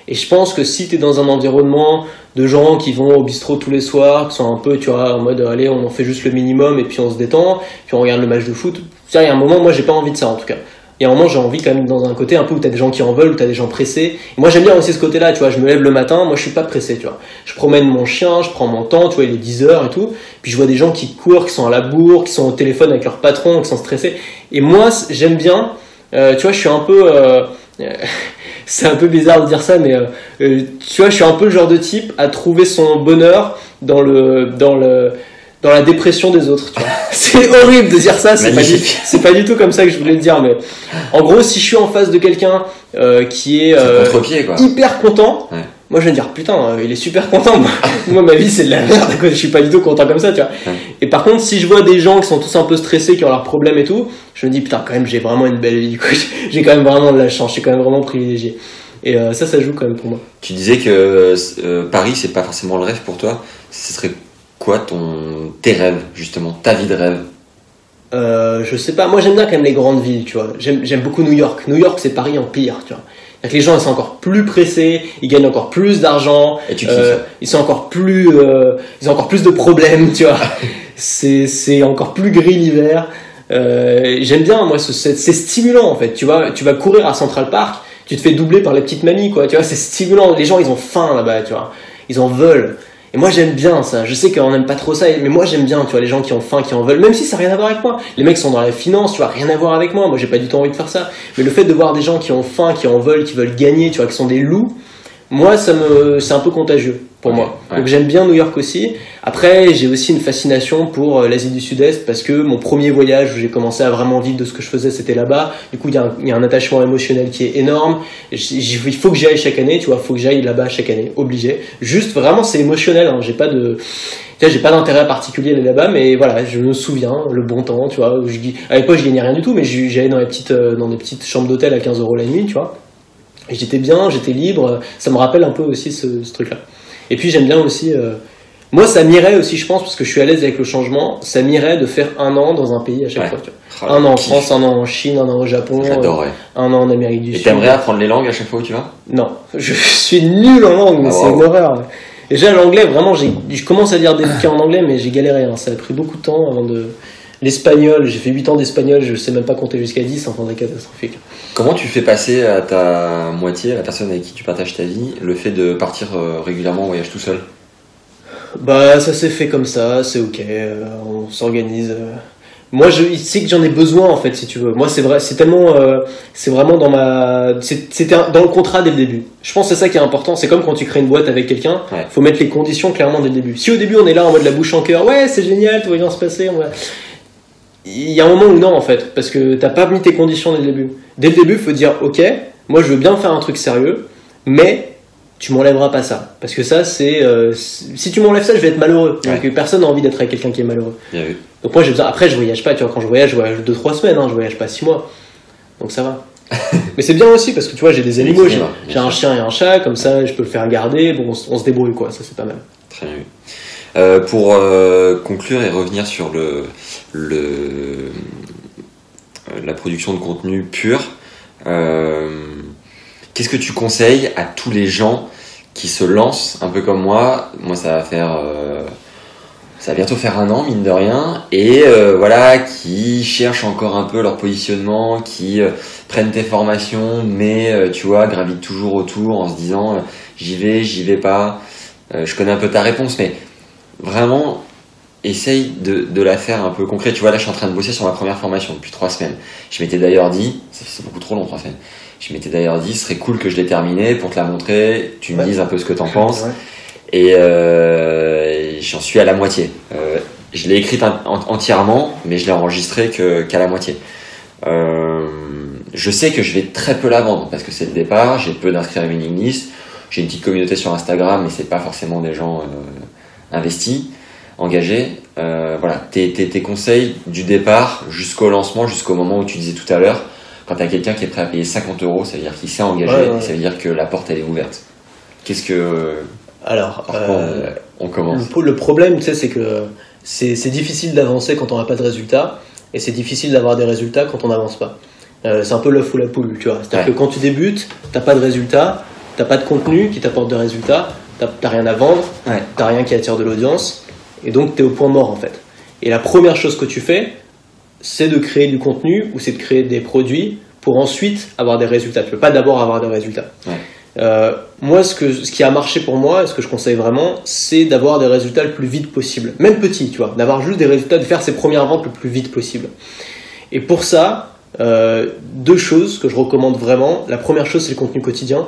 Et je pense que si tu es dans un environnement de gens qui vont au bistrot tous les soirs, qui sont un peu, tu vois, en mode, allez, on en fait juste le minimum et puis on se détend, puis on regarde le match de foot. Il y a un moment, moi, j'ai pas envie de ça en tout cas. Y a un moment, j'ai envie quand même dans un côté un peu où t'as des gens qui en veulent, où t'as des gens pressés. Et moi, j'aime bien aussi ce côté-là, tu vois. Je me lève le matin, moi, je suis pas pressé, tu vois. Je promène mon chien, je prends mon temps, tu vois, il est 10 heures et tout. Puis je vois des gens qui courent, qui sont à la bourre, qui sont au téléphone avec leur patron, qui sont stressés. Et moi, j'aime bien, euh, tu vois, je suis un peu, euh, <laughs> c'est un peu bizarre de dire ça, mais tu vois, je suis un peu le genre de type à trouver son bonheur dans le, dans le, dans la dépression des autres. Tu vois. <laughs> c'est horrible de dire ça, c'est pas, du, pas du tout comme ça que je voulais le dire, mais en gros, si je suis en face de quelqu'un euh, qui est euh, hyper content, moi je vais dire putain, euh, il est super content. Moi, <laughs> ma vie c'est de la merde, je suis pas du tout content comme ça, tu vois. Et par contre, si je vois des gens qui sont tous un peu stressés, qui ont leurs problèmes et tout, je me dis putain, quand même, j'ai vraiment une belle vie, <laughs> j'ai quand même vraiment de la chance, je suis quand même vraiment privilégié. Et ça, ça joue quand même pour moi.
Tu disais que Paris, c'est pas forcément le rêve pour toi. Ce serait quoi ton, tes rêves, justement, ta vie de rêve
euh, Je sais pas, moi j'aime bien quand même les grandes villes, tu vois. J'aime beaucoup New York. New York, c'est Paris en pire, tu vois. Que les gens ils sont encore plus pressés, ils gagnent encore plus d'argent, euh, ils sont encore plus, euh, ils ont encore plus de problèmes, tu vois. <laughs> c'est encore plus gris l'hiver. Euh, j'aime bien, moi, c'est stimulant en fait. Tu vois, tu vas courir à Central Park, tu te fais doubler par les petites mamies, quoi. Tu vois, c'est stimulant. Les gens, ils ont faim là-bas, tu vois. Ils en veulent. Et moi j'aime bien ça. Je sais qu'on n'aime pas trop ça, mais moi j'aime bien, tu vois, les gens qui ont faim, qui en veulent, même si ça n'a rien à voir avec moi. Les mecs sont dans la finance, tu vois, rien à voir avec moi. Moi j'ai pas du tout envie de faire ça. Mais le fait de voir des gens qui ont faim, qui en veulent, qui veulent gagner, tu vois, qui sont des loups, moi ça me, c'est un peu contagieux pour moi. Donc j'aime bien New York aussi. Après, j'ai aussi une fascination pour euh, l'Asie du Sud-Est parce que mon premier voyage où j'ai commencé à vraiment vivre de ce que je faisais, c'était là-bas. Du coup, il y, a un attachement émotionnel qui est énorme. il faut que j'y aille chaque année, tu vois, il faut que j'aille là-bas chaque année, obligé. Juste, vraiment, c'est émotionnel. Hein. J'ai pas de, j'ai pas d'intérêt particulier là-bas, mais voilà, je me souviens, le bon temps, tu vois. Je, à l'époque, je gagnais rien du tout, mais j'allais dans les petites, euh, dans des petites chambres d'hôtel à 15 euros la nuit, tu vois. Et j'étais bien, j'étais libre. Ça me rappelle un peu aussi ce, ce truc-là. Et puis j'aime bien aussi. Euh, moi, ça m'irait aussi, je pense, parce que je suis à l'aise avec le changement. Ça m'irait de faire un an dans un pays à chaque fois. Tu vois. Oh, un an en France, un an en Chine, un an au Japon, euh, un an en Amérique du
Sud. Et t'aimerais apprendre les langues à chaque fois où tu vas?
Non, je suis nul en langue, mais ah, c'est une horreur. Déjà l'anglais, vraiment, je commence à lire des bouquins en anglais, mais j'ai galéré. Hein. Ça a pris beaucoup de temps avant de. L'espagnol, j'ai fait 8 ans d'espagnol, je sais même pas compter jusqu'à 10, enfin c'est catastrophique.
Comment tu fais passer à ta moitié, à la personne avec qui tu partages ta vie, le fait de partir euh, régulièrement en voyage tout seul?
Bah ça s'est fait comme ça, c'est ok, euh, on s'organise. Euh. Moi je sais que j'en ai besoin en fait si tu veux. Moi c'est vrai, c'est tellement, c'est vraiment dans ma, c'était dans le contrat dès le début. Je pense que c'est ça qui est important. C'est comme quand tu crées une boîte avec quelqu'un, il faut mettre les conditions clairement dès le début. Si au début on est là en mode la bouche en cœur, ouais c'est génial, tout va bien se passer, on va il y a un moment où non en fait, parce que t'as pas mis tes conditions dès le début. Dès le début, il faut dire ok, moi je veux bien faire un truc sérieux, mais tu m'enlèveras pas ça, parce que ça c'est euh, si tu m'enlèves ça, je vais être malheureux. Donc personne n'a envie d'être avec quelqu'un qui est malheureux. Donc moi j'ai besoin. Après je voyage pas, tu vois, quand je voyage, je voyage deux trois semaines, hein, je voyage pas six mois, donc ça va. <laughs> mais c'est bien aussi parce que tu vois j'ai des animaux, j'ai un chien et un chat, comme ça je peux le faire garder, bon on, on se débrouille quoi, ça c'est pas mal.
Très bien. Euh, pour euh, conclure et revenir sur le, euh, la production de contenu pur, qu'est-ce que tu conseilles à tous les gens qui se lancent un peu comme moi? Moi, ça va faire. ça bientôt faire un an, mine de rien, et voilà, qui cherchent encore un peu leur positionnement, qui prennent tes formations, mais tu vois, gravitent toujours autour en se disant j'y vais, j'y vais pas. je connais un peu ta réponse, mais vraiment, essaye de, de, la faire un peu concrète. Tu vois, là, je suis en train de bosser sur ma première formation depuis trois semaines. Je m'étais d'ailleurs dit, c'est beaucoup trop long, trois semaines. Je m'étais d'ailleurs dit, ce serait cool que je l'ai terminé pour te la montrer, tu me dises un peu ce que t'en <laughs> penses. Et euh, j'en suis à la moitié. Euh, je l'ai écrite entièrement, mais je l'ai enregistrée qu'à la moitié. Euh, je sais que je vais très peu la vendre parce que c'est le départ, j'ai peu d'inscrits à la mailing list, j'ai une petite communauté sur Instagram, mais c'est pas forcément des gens investi, engagé. Euh, voilà, tes, tes, conseils du départ jusqu'au lancement, jusqu'au moment où tu disais tout à l'heure, quand tu as quelqu'un qui est prêt à payer 50 euros, ça veut dire qu'il s'est engagé, ça veut dire que la porte elle est ouverte. Qu'est-ce que.
Alors, euh,
on, commence.
Le, problème, tu sais, c'est que c'est difficile d'avancer quand on n'a pas de résultats, et c'est difficile d'avoir des résultats quand on n'avance pas. Euh, c'est un peu l'œuf ou la poule, tu vois. C'est-à-dire que quand tu débutes, t'as pas de résultats, t'as pas de contenu qui t'apporte de résultats, t'as rien à vendre, t'as rien qui attire de l'audience, et donc tu es au point mort en fait. Et la première chose que tu fais, c'est de créer du contenu ou c'est de créer des produits pour ensuite avoir des résultats. Tu peux pas d'abord avoir des résultats. Euh, moi, ce, que, ce qui a marché pour moi, et ce que je conseille vraiment, c'est d'avoir des résultats le plus vite possible. Même petit, tu vois, d'avoir juste des résultats, de faire ses premières ventes le plus vite possible. Et pour ça, euh, deux choses que je recommande vraiment. La première chose, c'est le contenu quotidien.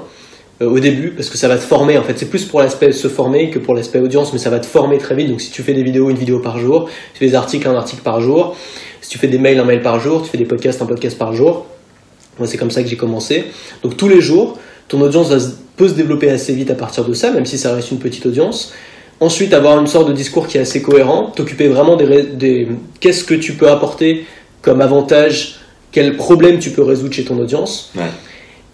Euh, au début, parce que ça va te former. En fait, c'est plus pour l'aspect se former que pour l'aspect audience, mais ça va te former très vite. Donc, si tu fais des vidéos, une vidéo par jour, tu fais des articles, un article par jour, si tu fais des mails, un mail par jour, tu fais des podcasts, un podcast par jour. Moi, c'est comme ça que j'ai commencé. Donc, tous les jours, ton audience peut se développer assez vite à partir de ça, même si ça reste une petite audience. Ensuite, avoir une sorte de discours qui est assez cohérent, t'occuper vraiment des, des qu'est-ce que tu peux apporter comme avantage, quel problème tu peux résoudre chez ton audience.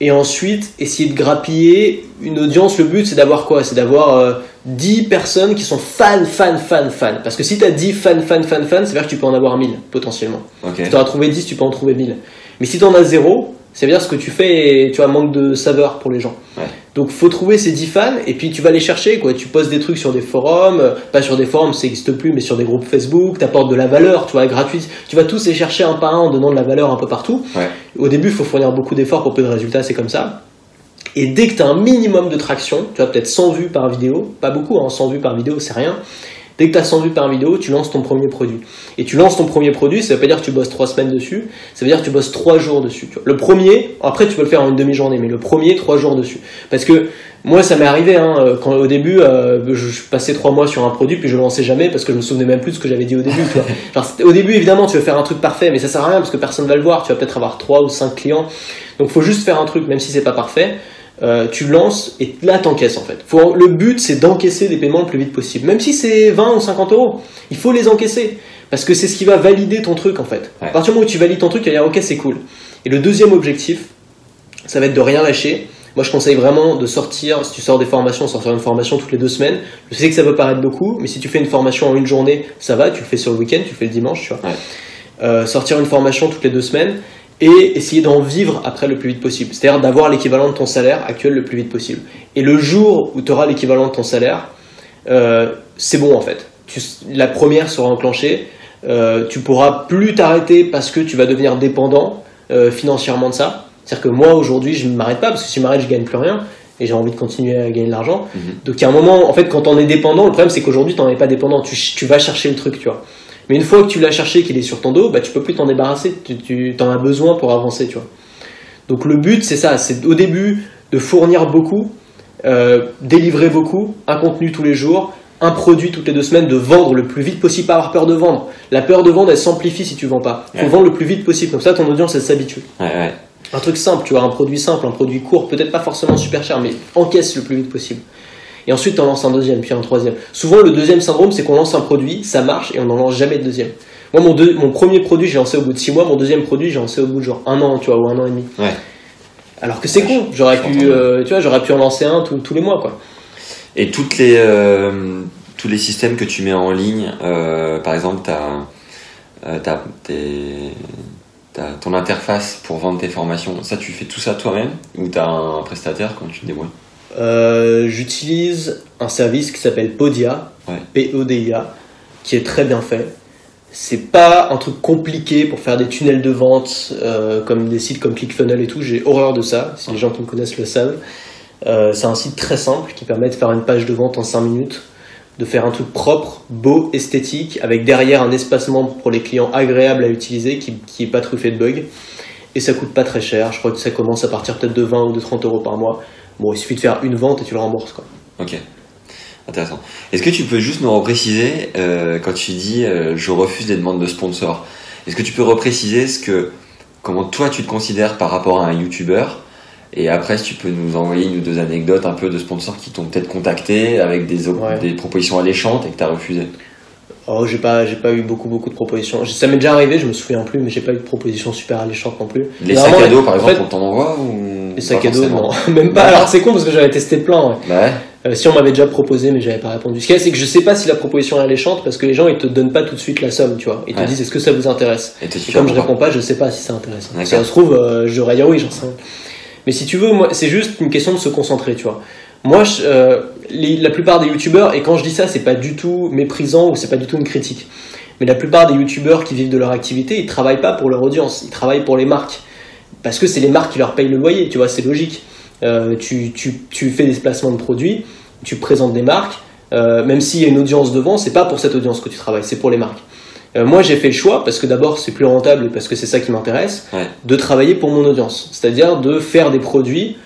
Et ensuite, essayer de grappiller une audience. Le but, c'est d'avoir quoi? C'est d'avoir euh, 10 personnes qui sont fans, fans, fans, fans. Parce que si tu as 10 fans, fans, fans, fans, veut dire que tu peux en avoir 1000 potentiellement.
Ok.
Si tu as trouvé 10, tu peux en trouver 1000. Mais si tu en as 0, ça veut dire ce que tu fais et tu as manque de saveur pour les gens.
Ouais.
Donc faut trouver ces 10 fans et puis tu vas les chercher quoi. Tu postes des trucs sur des forums, euh, pas sur des forums, ça n'existe plus, mais sur des groupes Facebook, tu apportes de la valeur, tu vois, gratuite. Tu vas tous les chercher un par un en donnant de la valeur un peu partout.
Ouais.
Au début, il faut fournir beaucoup d'efforts pour peu de résultats, c'est comme ça. Et dès que tu as un minimum de traction, tu as peut-être 100 vues par vidéo, pas beaucoup, hein, 100 vues par vidéo, c'est rien. Dès que tu as 100 vues par vidéo, tu lances ton premier produit. Et tu lances ton premier produit, ça veut pas dire que tu bosses 3 semaines dessus, ça veut dire que tu bosses 3 jours dessus. tu vois. Le premier, après tu peux le faire en une demi-journée, mais le premier, 3 jours dessus. Parce que moi, ça m'est arrivé, hein, euh, quand au début, euh, je, passais 3 mois sur un produit, puis je le lançais jamais parce que je me souvenais même plus de ce que j'avais dit au début. tu vois. <laughs> Au début, évidemment, tu veux faire un truc parfait, mais ça sert à rien parce que personne va le voir. Tu vas peut-être avoir 3 ou 5 clients. Donc, faut juste faire un truc, même si c'est pas parfait. Euh, tu lances et là t'encaisses en fait. Faut, le but c'est d'encaisser des paiements le plus vite possible. Même si c'est 20 ou 50 euros, il faut les encaisser. Parce que c'est ce qui va valider ton truc en fait.
Ouais.
À partir du moment où tu valides ton truc, tu vas dire ok c'est cool. Et le deuxième objectif, ça va être de rien lâcher. Moi je conseille vraiment de sortir, si tu sors des formations, sortir une formation toutes les deux semaines. Je sais que ça peut paraître beaucoup, mais si tu fais une formation en une journée, ça va, tu le fais sur le week-end, tu le fais le dimanche, tu vois.
Ouais.
Euh, sortir une formation toutes les deux semaines et essayer d'en vivre après le plus vite possible. C'est-à-dire d'avoir l'équivalent de ton salaire actuel le plus vite possible. Et le jour où tu auras l'équivalent de ton salaire, euh, c'est bon en fait. Tu- la première sera enclenchée. Euh, tu pourras plus t'arrêter parce que tu vas devenir dépendant euh, financièrement de ça. C'est-à-dire que moi aujourd'hui, je ne m'arrête pas parce que si je m'arrête, je gagne plus rien et j'ai envie de continuer à gagner de l'argent.
Mhm.
Donc il y a un moment, en fait, quand on est dépendant, le problème c'est qu'aujourd'hui, tu n'en es pas dépendant. Tu, tu vas chercher le truc, tu vois. Mais une fois que tu l'as cherché, qu'il est sur ton dos, bah, tu peux plus t'en débarrasser. Tu, tu en as besoin pour avancer, tu vois. Donc le but, c'est ça. C'est au début de fournir beaucoup, euh, délivrer beaucoup, un contenu tous les jours, un produit toutes les deux semaines, de vendre le plus vite possible, pas avoir peur de vendre. La peur de vendre, elle s'amplifie si tu vends pas. Faut
Ouais.
vendre le plus vite possible. Comme ça, ton audience, elle s'habitue.
Ouais, ouais.
Un truc simple, tu vois, un produit simple, un produit court, peut-être pas forcément super cher, mais encaisse le plus vite possible. Et ensuite, tu en lances un deuxième, puis un troisième. Souvent, le deuxième syndrome, c'est qu'on lance un produit, ça marche, et on n'en lance jamais de deuxième. Moi, mon, deux- mon premier produit, j'ai lancé au bout de six mois, mon deuxième produit, j'ai lancé au bout de genre un an, tu vois, ou un an et demi.
Ouais.
Alors que c'est con, j'aurais pu, euh, tu vois, j'aurais pu en lancer un tous- tous les mois, quoi.
Et toutes les, euh, tous les systèmes que tu mets en ligne, euh, par exemple, tu as, ton interface pour vendre tes formations, ça tu fais tout ça toi-même ou tu as un prestataire quand tu te débrouilles?
Euh, J'utilise un service qui s'appelle Podia,
Ouais.
P-O-D-I-A, qui est très bien fait. C'est pas un truc compliqué pour faire des tunnels de vente euh, comme des sites comme ClickFunnels et tout. J'ai horreur de ça. Si les gens qui me connaissent le savent. Euh, c'est un site très simple qui permet de faire une page de vente en 5 minutes, de faire un truc propre, beau, esthétique, avec derrière un espacement pour les clients agréable à utiliser, qui, qui est pas truffé de bugs. Et ça coûte pas très cher. Je crois que ça commence à partir peut-être de 20 ou de 30 euros par mois. Bon, il suffit de faire une vente et tu le rembourses quoi.
Ok, intéressant. Est-ce que tu peux juste nous repréciser, euh, quand tu dis euh, je refuse les demandes de sponsors, est-ce que tu peux repréciser ce que, comment toi tu te considères par rapport à un youtubeur et après, si tu peux nous envoyer une ou deux anecdotes un peu de sponsors qui t'ont peut-être contacté avec des,
Ouais.
des propositions alléchantes et que tu as refusé.
Oh, j'ai pas, j'ai pas eu beaucoup, beaucoup de propositions. Ça m'est déjà arrivé, je me souviens plus, mais j'ai pas eu de propositions super alléchantes non plus.
Les sacs à dos, par exemple, on t'en envoie ou
Les sacs à dos, non, <laughs> même pas. Alors c'est con parce que j'avais testé plein. ouais.
Ouais.
Euh, si on m'avait déjà proposé, mais j'avais pas répondu. Ce qu'il y a, c'est que je sais pas si la proposition est alléchante parce que les gens ils te donnent pas tout de suite la somme, tu vois. Ils te
Ouais.
disent est-ce que ça vous intéresse
Et
Et comme je
réponds
réponds pas, je sais pas si intéressant.
D'accord.
Si ça se trouve, euh, je devrais dire oui, j'en sais rien. Mais si tu veux, moi, c'est juste une question de se concentrer, tu vois. Moi, je- euh, les- la plupart des youtubeurs, et quand je dis ça, c'est pas du tout méprisant ou c'est pas du tout une critique. Mais la plupart des youtubeurs qui vivent de leur activité, ils travaillent pas pour leur audience, ils travaillent pour les marques. Parce que c'est les marques qui leur payent le loyer, tu vois, c'est logique. Euh, tu, tu, tu fais des placements de produits, tu présentes des marques, euh, même s'il y a une audience devant, c'est pas pour cette audience que tu travailles, c'est pour les marques. Euh, moi, j'ai fait le choix, parce que d'abord, c'est plus rentable et parce que c'est ça qui m'intéresse,
Ouais.
de travailler pour mon audience. C'est-à-dire de faire des produits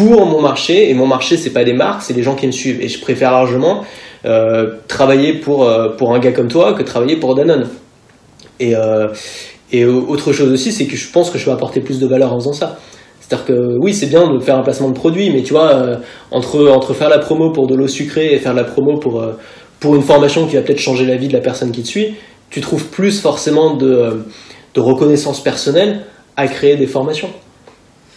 pour mon marché. Et mon marché, c'est pas des marques, c'est les gens qui me suivent. Et je préfère largement euh, travailler pour, euh, pour un gars comme toi que travailler pour Danone. Et, euh, autre chose aussi, c'est que je pense que je vais apporter plus de valeur en faisant ça. C'est-à-dire que oui, c'est bien de faire un placement de produit, mais tu vois, entre, entre faire la promo pour de l'eau sucrée et faire la promo pour, pour une formation qui va peut-être changer la vie de la personne qui te suit, tu trouves plus forcément de reconnaissance personnelle à créer des formations.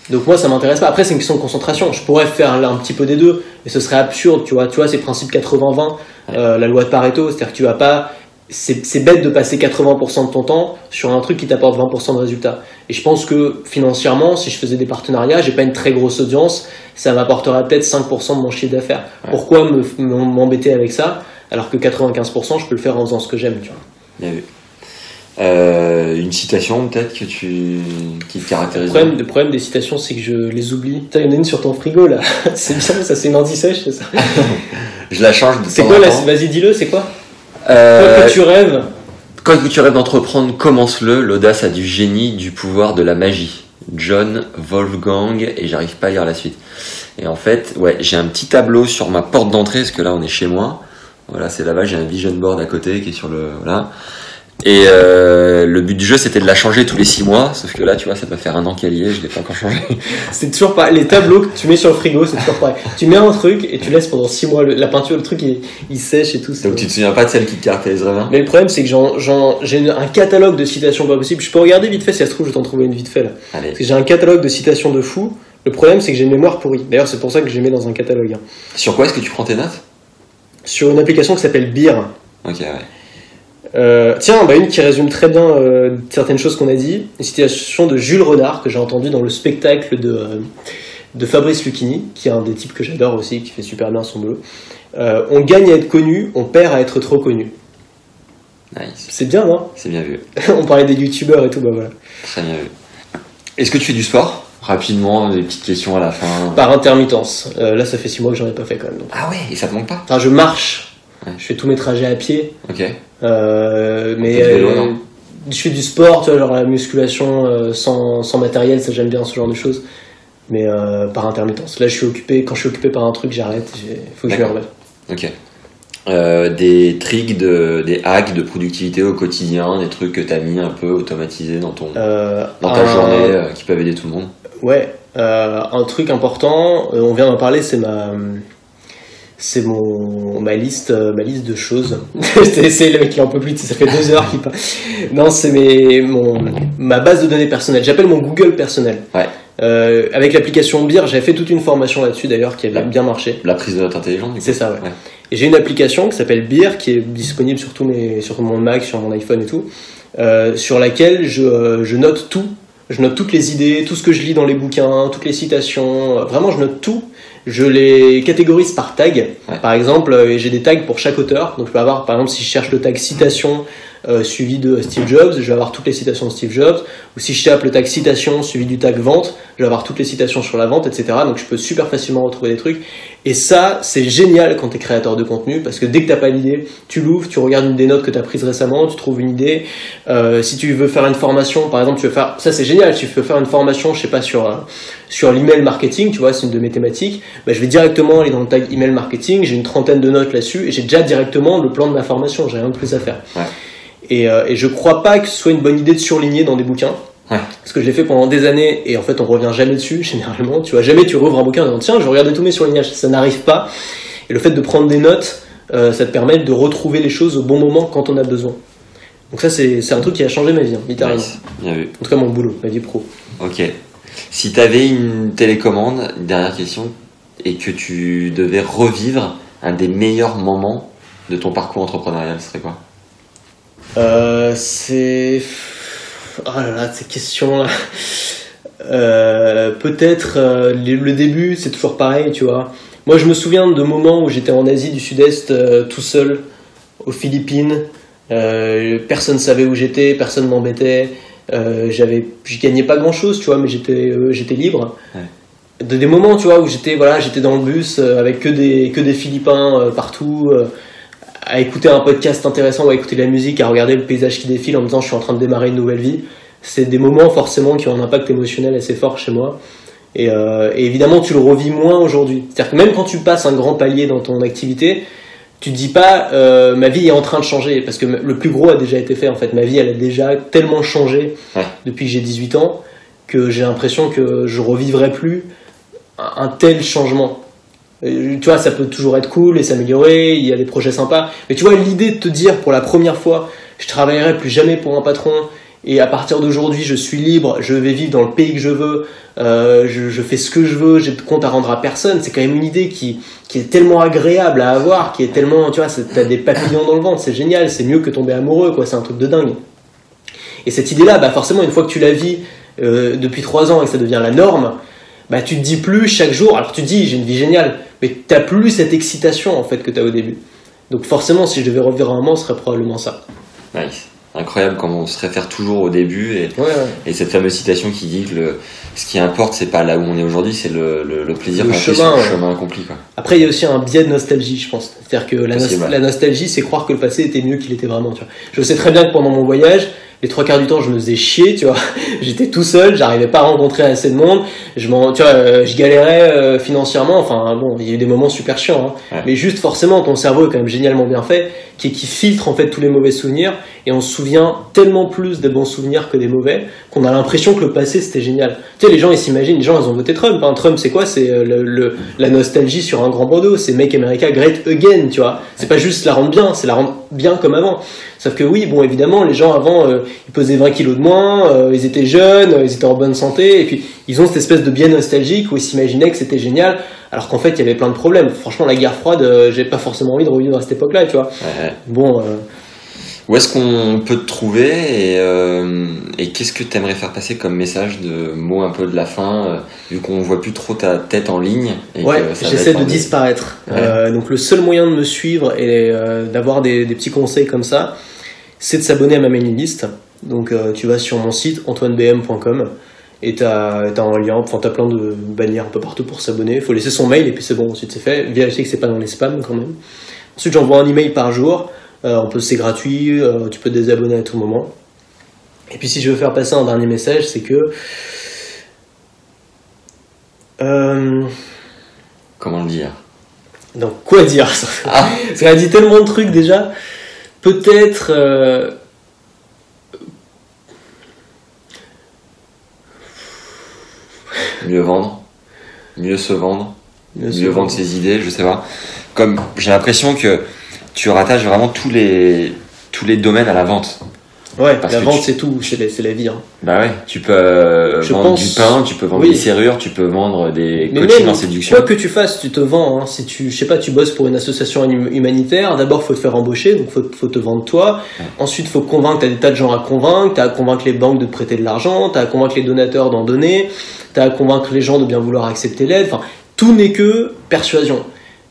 Donc moi, ça m'intéresse pas. Après, c'est une question de concentration. Je pourrais faire un petit peu des deux, mais ce serait absurde, tu vois. Tu vois, c'est le principe 80-20, euh, la loi de Pareto, c'est-à-dire que tu vas pas. C'est c'est bête de passer 80% de ton temps sur un truc qui t'apporte 20% de résultats. Et je pense que financièrement, si je faisais des partenariats, j'ai pas une très grosse audience, ça m'apporterait peut-être 5% de mon chiffre d'affaires.
Ouais.
Pourquoi me- m'embêter avec ça alors que 95% je peux le faire en faisant ce que j'aime, tu vois.
Bien vu. Euh, une citation peut-être que tu qui te
Le
caractérise.
problème, le problème des citations, c'est que je les oublie. Putain, il y en a une sur ton frigo là. <laughs> c'est bien, ça c'est une anti-sèche, c'est ça. <laughs>
Je la change de
C'est quoi là. Vas-y, dis-le, c'est quoi
Euh,
Toi que tu rêves.
Quand tu rêves d'entreprendre, commence-le. L'audace a du génie, du pouvoir, de la magie. John Wolfgang, et j'arrive pas à lire la suite. Et en fait, ouais, j'ai un petit tableau sur ma porte d'entrée, parce que là on est chez moi. Voilà, c'est là-bas, j'ai un vision board à côté qui est sur le. Voilà. Et euh, le but du jeu c'était de la changer tous les six mois, sauf que là tu vois, ça peut faire un an qu'elle y est, je l'ai pas encore changé. <laughs>
C'est toujours pas les tableaux que tu mets sur le frigo, c'est toujours pareil. tu mets un truc et tu laisses pendant 6 mois le- la peinture, le truc il, il sèche et tout.
Donc tu te souviens pas de celle qui te caractériserait bien
Mais le problème c'est que j'ai un catalogue de citations pas possible. Je peux regarder vite fait si ça se trouve, je vais t'en trouver une vite fait là.
Allez,
Parce que j'ai un catalogue de citations de fou. Le problème c'est que j'ai une mémoire pourrie. D'ailleurs c'est pour ça que je les mets dans un catalogue. hein.
sur quoi est-ce que tu prends tes notes?
Sur une application qui s'appelle Beer.
Ok, ouais.
Euh, tiens, bah, une qui résume très bien euh, certaines choses qu'on a dit. Une citation de Jules Renard que j'ai entendu dans le spectacle de, euh, de Fabrice Lucchini, qui est un des types que j'adore aussi, qui fait super bien son boulot. On gagne à être connu, on perd à être trop connu.
Nice.
C'est bien, non?
C'est bien vu. <laughs>
On parlait des youtubeurs et tout, bah voilà.
Très bien vu. Est-ce que tu fais du sport? Rapidement, des petites questions à la fin.
Par intermittence. Là, ça fait 6 mois que j'en ai pas fait quand même. donc.
Ah ouais, et ça te manque pas?
Enfin, je marche.
Ouais.
Je fais tous mes trajets à pied.
Ok.
Euh, mais
vélo,
euh, je fais du sport, tu vois, genre la musculation euh, sans, sans matériel, ça j'aime bien ce genre de choses. Mais par intermittence. Là, je suis occupé. Quand je suis occupé par un truc, j'arrête. Il faut que je le
D'accord.
relève.
Ok. Euh, des tricks, de, des hacks de productivité au quotidien, des trucs que tu as mis un peu automatisés dans, ton,
Euh,
dans ta
un-
journée euh, qui peuvent aider tout le monde.
Ouais, un truc important, on vient d'en parler, c'est ma, c'est mon ma liste, euh, ma liste de choses. <laughs> c'est le mec qui en peut plus, ça fait deux heures qu'il. Non, c'est mes mon ma base de données personnelle. J'appelle mon Google personnel.
Ouais.
Euh, avec l'application Beer, j'avais fait toute une formation là-dessus d'ailleurs qui avait bien marché.
La prise de notes intelligente.
C'est ça, ouais.
Ouais.
Et j'ai une application qui s'appelle Beer, qui est disponible sur tous mes, sur mon Mac, sur mon iPhone et tout, euh, sur laquelle je, je note tout. Je note toutes les idées, tout ce que je lis dans les bouquins, toutes les citations. Vraiment, je note tout. Je les catégorise par tag.
Ouais.
Par exemple, euh, j'ai des tags pour chaque auteur. Donc, je peux avoir, par exemple, si je cherche le tag citation euh, suivi de Steve Jobs, je vais avoir toutes les citations de Steve Jobs. Ou si je tape le tag citation suivi du tag vente, je vais avoir toutes les citations sur la vente, etc. Donc, je peux super facilement retrouver des trucs. Et ça, c'est génial quand tu es créateur de contenu, parce que dès que t'as pas l'idée, tu l'ouvres, tu regardes une des notes que tu as prises récemment, tu trouves une idée. Euh, si tu veux faire une formation, par exemple, tu veux faire, ça c'est génial, tu veux faire une formation, je sais pas, sur, euh, sur l'email marketing, tu vois, c'est une de mes thématiques, bah, je vais directement aller dans le tag email marketing, j'ai une trentaine de notes là-dessus, et j'ai déjà directement le plan de ma formation, j'ai rien de plus à faire. Et, euh, et je crois pas que ce soit une bonne idée de surligner dans des bouquins.
Ouais.
Parce que je l'ai fait pendant des années et en fait on revient jamais dessus <laughs> généralement. Tu vois, jamais tu rouvres un bouquin en disant tiens, je regarde tous mes surlignages. Ça n'arrive pas. Et le fait de prendre des notes, euh, ça te permet de retrouver les choses au bon moment quand on a besoin. Donc ça c'est c'est un truc qui a changé ma vie, hein, littéralement.
Nice. Bien vu.
En tout cas mon boulot, ma vie pro.
Ok. Si tu avais une télécommande, une dernière question, et que tu devais revivre un des meilleurs moments de ton parcours entrepreneurial, ce serait quoi?
Euh, c'est. Oh là là, ces questions-là. Euh, Peut-être euh, le début, c'est toujours pareil, tu vois. Moi, je me souviens de moments où j'étais en Asie du Sud-Est tout seul, aux Philippines. Personne savait où j'étais, personne m'embêtait. J'avais, je gagnais pas grand-chose, tu vois, mais j'étais, j'étais libre.
Ouais.
De, des moments, tu vois, où j'étais, voilà, j'étais dans le bus avec que des, que des Philippins euh, partout. euh, à écouter un podcast intéressant ou à écouter de la musique, à regarder le paysage qui défile en me disant je suis en train de démarrer une nouvelle vie. C'est des moments forcément qui ont un impact émotionnel assez fort chez moi. Et, euh, et évidemment, tu le revis moins aujourd'hui. C'est-à-dire que même quand tu passes un grand palier dans ton activité, tu te dis pas euh, ma vie est en train de changer parce que le plus gros a déjà été fait en fait. Ma vie elle a déjà tellement changé
Ouais.
depuis que j'ai 18 ans que j'ai l'impression que je revivrai plus un, un tel changement. Euh, Tu vois, ça peut toujours être cool et s'améliorer, il y a des projets sympas. Mais tu vois, l'idée de te dire pour la première fois, je travaillerai plus jamais pour un patron et à partir d'aujourd'hui, je suis libre, je vais vivre dans le pays que je veux, euh, je, fais ce que je veux, j'ai de compte à rendre à personne. C'est quand même une idée qui, qui est tellement agréable à avoir, qui est tellement, tu vois, t'as des papillons dans le ventre, c'est génial, c'est mieux que tomber amoureux, quoi, c'est un truc de dingue. Et cette idée-là, bah forcément, une fois que tu la vis euh, depuis trois ans et que ça devient la norme, bah tu te dis plus chaque jour, alors tu te dis j'ai une vie géniale, mais t'as plus cette excitation en fait que t'as au début. Donc forcément, si je devais revenir un moment, ce serait probablement ça.
Nice. Incroyable comment on se réfère toujours au début et,
Ouais, ouais.
et cette fameuse citation qui dit que le, ce qui importe, c'est pas là où on est aujourd'hui, c'est le, le, le plaisir qu'on sur le chemin accompli. Quoi.
Après, il y a aussi un biais de nostalgie, je pense. C'est-à-dire que la, nostalgie, c'est croire que le passé était mieux qu'il était vraiment. Tu vois. Je sais très bien que pendant mon voyage, les trois quarts du temps, je me faisais chier, tu vois. <laughs> J'étais tout seul, j'arrivais pas à rencontrer assez de monde. Je m'en, tu vois, euh, je galérais euh, financièrement. Enfin, bon, il y a eu des moments super chiants. hein.
Ouais.
Mais juste, forcément, ton cerveau est quand même génialement bien fait, qui, qui filtre en fait tous les mauvais souvenirs, et on se souvient tellement plus des bons souvenirs que des mauvais, qu'on a l'impression que le passé c'était génial. Tu sais, les gens ils s'imaginent, les gens ils ont voté Trump. Hein. Trump c'est quoi? C'est euh, le, la nostalgie sur un grand bandeau, c'est Make America Great Again, tu vois. C'est pas juste la rendre bien, c'est la rendre bien comme avant. Sauf que oui, bon évidemment, les gens avant euh, ils pesaient 20 kilos de moins, euh, ils étaient jeunes, ils étaient en bonne santé, et puis ils ont cette espèce de bien nostalgique où ils s'imaginaient que c'était génial, alors qu'en fait il y avait plein de problèmes. Franchement, la guerre froide, euh, j'ai pas forcément envie de revivre à cette époque-là, tu vois.
Ouais.
Bon, euh,
Où est-ce qu'on peut te trouver et, euh, et qu'est-ce que tu aimerais faire passer comme message de mots un peu de la fin, euh, vu qu'on voit plus trop ta tête en ligne et
Ouais, j'essaie de disparaître.
Ouais.
Donc le seul moyen de me suivre et d'avoir des, des petits conseils comme ça, c'est de s'abonner à ma mailing list. Donc tu vas sur mon site antoinebm.com et t'as as un lien, enfin t'as plein de bannières un peu partout pour s'abonner. Il faut laisser son mail et puis c'est bon, ensuite c'est fait. Vérifier que c'est pas dans les spams quand même. Ensuite j'envoie un email par jour. Euh, on peut c'est gratuit, euh, tu peux te désabonner à tout moment. Et puis si je veux faire passer un dernier message, c'est que euh,
Comment le dire?
Donc, quoi dire? <laughs> Ça
Ah.
Parce qu'elle a dit tellement de trucs déjà. Peut-être.
Mieux vendre, mieux se vendre,
mieux
mieux
se
vendre ses idées, je sais pas. Comme j'ai l'impression que tu rattaches vraiment tous les tous les domaines à la vente.
Ouais,
Parce
la vente
tu-
c'est tout, c'est la, c'est la vie. hein.
Bah ouais, tu peux euh, vendre
pense-
du pain, tu peux vendre
oui.
des serrures, tu peux vendre des
Mais
coachings
même,
en séduction.
quoi que tu fasses, tu te vends. hein. Si tu, je sais pas, tu bosses pour une association hum- humanitaire, d'abord faut te faire embaucher, donc faut, faut te vendre toi.
Ouais.
Ensuite, faut convaincre, t'as des tas de gens à convaincre, t'as à convaincre les banques de te prêter de l'argent, t'as à convaincre les donateurs d'en donner, t'as à convaincre les gens de bien vouloir accepter l'aide. Enfin, tout n'est que persuasion.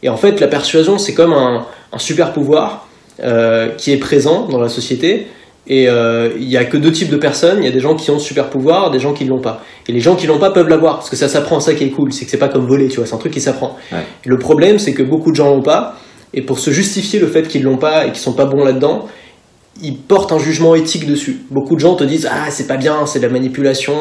Et en fait, la persuasion, c'est comme un, un super pouvoir euh, qui est présent dans la société. Et euh, il y a que deux types de personnes. Il y a des gens qui ont ce super pouvoir, des gens qui l'ont pas. Et les gens qui l'ont pas peuvent l'avoir parce que ça s'apprend. Ça qui est cool, c'est que c'est pas comme voler, tu vois. C'est un truc qui s'apprend.
Ouais.
Le problème, c'est que beaucoup de gens l'ont pas. Et pour se justifier le fait qu'ils l'ont pas et qu'ils sont pas bons là-dedans, ils portent un jugement éthique dessus. Beaucoup de gens te disent ah c'est pas bien, c'est de la manipulation.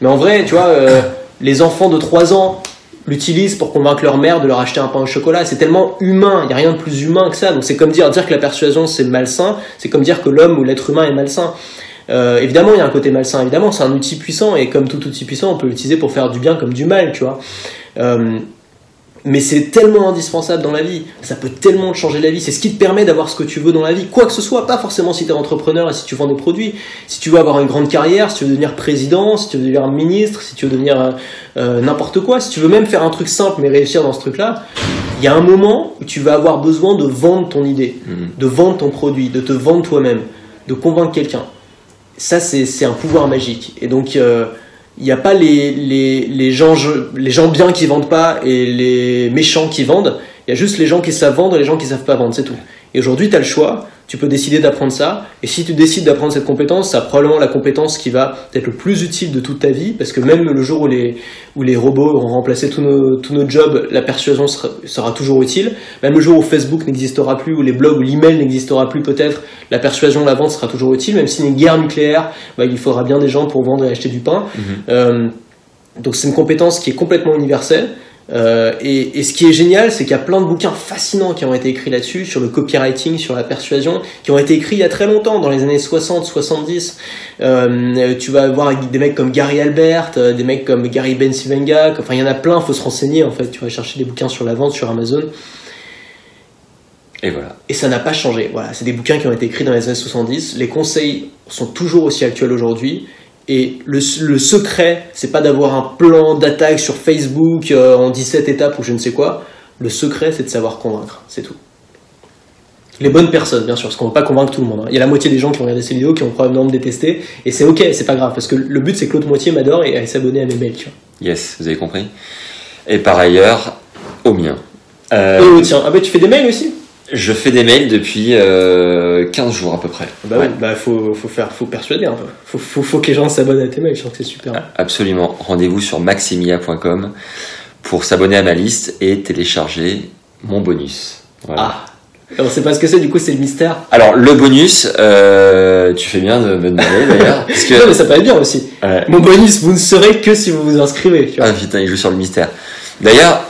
Mais en vrai, tu vois, euh, les enfants de 3 ans l'utilisent pour convaincre leur mère de leur acheter un pain au chocolat. C'est tellement humain, il n'y a rien de plus humain que ça. Donc c'est comme dire, dire que la persuasion c'est malsain, c'est comme dire que l'homme ou l'être humain est malsain. Euh, évidemment, il y a un côté malsain, évidemment, c'est un outil puissant, et comme tout outil puissant, on peut l'utiliser pour faire du bien comme du mal, tu vois. Euh, mais c'est tellement indispensable dans la vie, ça peut tellement te changer la vie, c'est ce qui te permet d'avoir ce que tu veux dans la vie, quoi que ce soit, pas forcément si tu es entrepreneur et si tu vends des produits, si tu veux avoir une grande carrière, si tu veux devenir président, si tu veux devenir ministre, si tu veux devenir euh, euh, n'importe quoi, si tu veux même faire un truc simple mais réussir dans ce truc-là, il y a un moment où tu vas avoir besoin de vendre ton idée,
Mhm.
de vendre ton produit, de te vendre toi-même, de convaincre quelqu'un. Ça, c'est c'est un pouvoir magique. Et donc, euh, il n'y a pas les, les, les, gens, les gens bien qui vendent pas et les méchants qui vendent. Il y a juste les gens qui savent vendre et les gens qui savent pas vendre, c'est tout. Et aujourd'hui, tu as le choix tu peux décider d'apprendre ça. Et si tu décides d'apprendre cette compétence, ça probablement la compétence qui va être le plus utile de toute ta vie, parce que même le jour où les, où les robots auront remplacé tous nos, tous nos jobs, la persuasion sera, sera toujours utile. Même le jour où Facebook n'existera plus, ou les blogs, ou l'email n'existera plus peut-être, la persuasion, la vente sera toujours utile. Même si une guerre nucléaire, bah, il faudra bien des gens pour vendre et acheter du pain. Euh, donc c'est une compétence qui est complètement universelle. Euh, et, et ce qui est génial, c'est qu'il y a plein de bouquins fascinants qui ont été écrits là-dessus, sur le copywriting, sur la persuasion, qui ont été écrits il y a très longtemps, dans les années 60, 70. Euh, tu vas voir des mecs comme Gary Albert, euh, des mecs comme Gary Bencivenga, enfin il y en a plein, faut se renseigner en fait. Tu vas chercher des bouquins sur la vente sur Amazon.
Et voilà.
Et ça n'a pas changé. Voilà, c'est des bouquins qui ont été écrits dans les années 70. Les conseils sont toujours aussi actuels aujourd'hui. Et le, le secret, c'est pas d'avoir un plan d'attaque sur Facebook euh, en 17 étapes ou je ne sais quoi. Le secret, c'est de savoir convaincre. C'est tout. Les bonnes personnes, bien sûr, parce qu'on ne va pas convaincre tout le monde. hein. Il y a la moitié des gens qui ont regardé ces vidéos qui ont probablement me détesté. Et c'est ok, c'est pas grave, parce que le but, c'est que l'autre moitié m'adore et aille s'abonner à mes mails. Tu vois.
Yes, vous avez compris. Et par ailleurs, au mien. Euh,
Et tiens, ah bah tu fais des mails aussi?
Je fais des mails depuis euh, 15 jours à peu près.
Bah
Ouais.
oui, bah faut, faut faire, faut persuader un peu. Faut, faut, faut que les gens s'abonnent à tes mails, je trouve que c'est super.
Absolument. Rendez-vous sur maximia.com pour s'abonner à ma liste et télécharger mon bonus. Voilà.
Ah On sait pas ce que c'est, du coup c'est le mystère.
Alors le bonus, euh, tu fais bien de me demander d'ailleurs, <laughs> parce
Non mais ça peut être bien aussi.
Ouais.
Mon bonus, vous ne saurez que si vous vous inscrivez. Tu vois.
ah putain, il joue sur le mystère. D'ailleurs,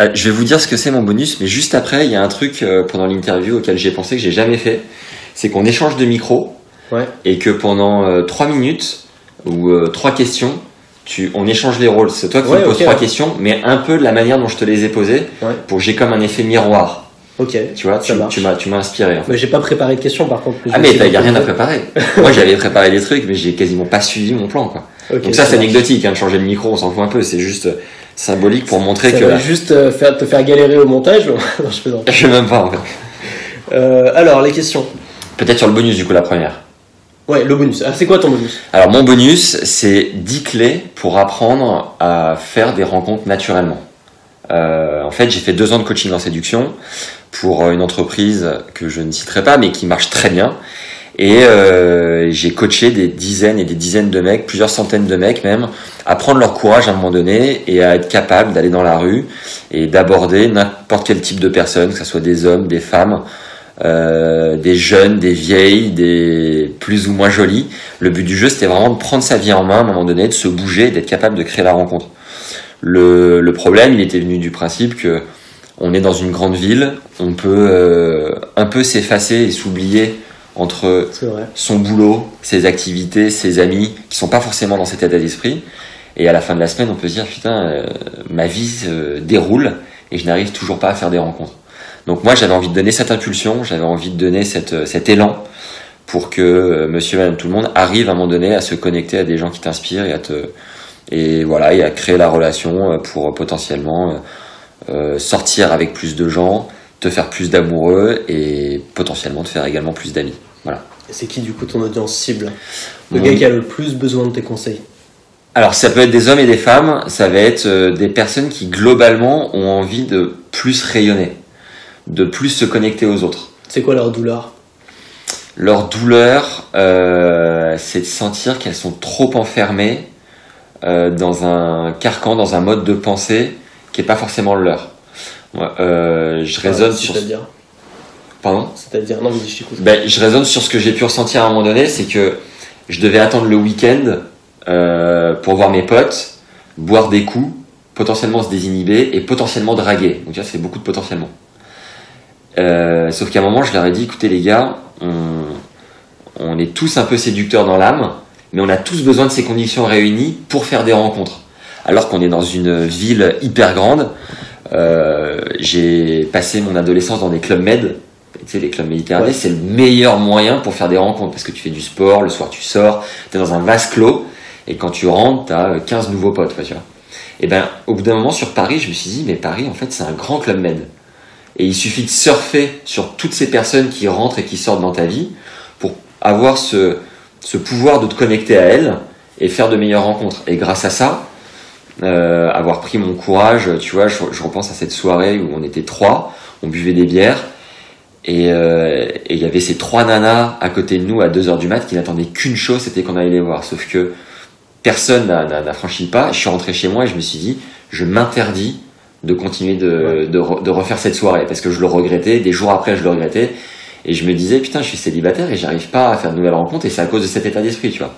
euh, je vais vous dire ce que c'est mon bonus, mais juste après, il y a un truc euh, pendant l'interview auquel j'ai pensé que j'ai jamais fait, c'est qu'on échange de micro
Ouais.
et que pendant euh, trois minutes ou euh, trois questions, tu, on échange les rôles. C'est toi qui
Ouais,
me poses
ok,
trois
ouais.
questions, mais un peu de la manière dont je te les ai posées, pour que j'ai comme un effet miroir.
Ok.
Tu vois, tu,
Ça
tu m'as, tu m'as inspiré. en fait.
Mais j'ai pas préparé de questions par contre.
Ah mais il y a rien à préparer. <laughs> Moi j'avais préparé des trucs, mais j'ai quasiment pas suivi mon plan quoi. Donc ça c'est anecdotique, hein, de changer le micro, on s'en fout un peu. C'est juste euh, symbolique pour montrer
Ça
que
va juste euh, faire, te faire galérer au montage. <laughs> non, je plaisante.
je sais même pas en fait.
Euh, alors, les questions.
Peut-être sur le bonus du coup la première.
Ouais, le bonus. Ah, c'est quoi ton bonus?
Alors mon bonus c'est 10 clés pour apprendre à faire des rencontres naturellement. Euh, en fait j'ai fait deux ans de coaching en séduction pour une entreprise que je ne citerai pas mais qui marche très bien. Et euh, j'ai coaché des dizaines et des dizaines de mecs, plusieurs centaines de mecs même, à prendre leur courage à un moment donné et à être capable d'aller dans la rue et d'aborder n'importe quel type de personne, que ce soit des hommes, des femmes, euh, des jeunes, des vieilles, des plus ou moins jolies. Le but du jeu, c'était vraiment de prendre sa vie en main à un moment donné, de se bouger, d'être capable de créer la rencontre. Le, le problème, il était venu du principe que on est dans une grande ville, on peut euh, un peu s'effacer et s'oublier entre son boulot, ses activités, ses amis, qui sont pas forcément dans cet état d'esprit. Et à la fin de la semaine, on peut se dire putain, euh, ma vie se déroule et je n'arrive toujours pas à faire des rencontres. Donc moi, j'avais envie de donner cette impulsion, j'avais envie de donner cette, euh, cet élan pour que euh, Monsieur, Madame, tout le monde arrive à un moment donné à se connecter à des gens qui t'inspirent et à te et voilà et à créer la relation pour potentiellement euh, sortir avec plus de gens, te faire plus d'amoureux et potentiellement te faire également plus d'amis. Voilà.
C'est qui, du coup, ton audience cible? Le
Mon-
gars qui a le plus besoin de tes conseils?
Alors ça peut être des hommes et des femmes, ça va être euh, des personnes qui globalement ont envie de plus rayonner, de plus se connecter aux autres.
C'est quoi leur douleur?
Leur douleur, euh, c'est de sentir qu'elles sont trop enfermées euh, dans un carcan, dans un mode de pensée qui est pas forcément le leur. Moi, je raisonne sur.
C'est-à-dire
Pardon
C'est-à-dire Non, vas-y, je t'écoute.
ben, je raisonne sur ce que j'ai pu ressentir à un moment donné, c'est que je devais attendre le week-end euh, pour voir mes potes, boire des coups, potentiellement se désinhiber et potentiellement draguer. Donc là, c'est beaucoup de potentiellement. Euh, sauf qu'à un moment, je leur ai dit, écoutez les gars, on, on est tous un peu séducteurs dans l'âme, mais on a tous besoin de ces conditions réunies pour faire des rencontres. Alors qu'on est dans une ville hyper grande, euh, j'ai passé mon adolescence dans des clubs med, tu sais, les clubs méditerranéens,
Ouais.
c'est le meilleur moyen pour faire des rencontres parce que tu fais du sport, le soir tu sors, tu es dans un vase clos et quand tu rentres, tu as 15 nouveaux potes, quoi, tu vois. Et ben, au bout d'un moment sur Paris, je me suis dit, mais Paris, en fait, c'est un grand club med. Et il suffit de surfer sur toutes ces personnes qui rentrent et qui sortent dans ta vie pour avoir ce, ce pouvoir de te connecter à elles et faire de meilleures rencontres. Et grâce à ça, euh, avoir pris mon courage, tu vois, je, je repense à cette soirée où on était trois, on buvait des bières, Et euh, et il y avait ces trois nanas à côté de nous à 2h du mat qui n'attendaient qu'une chose, c'était qu'on allait les voir. Sauf que personne n'a- franchi le pas. Je suis rentré chez moi et je me suis dit, je m'interdis de continuer de, de, re- de refaire cette soirée parce que je le regrettais. Des jours après, je le regrettais. Et je me disais, putain, je suis célibataire et j'arrive pas à faire de nouvelles rencontres et c'est à cause de cet état d'esprit, tu vois.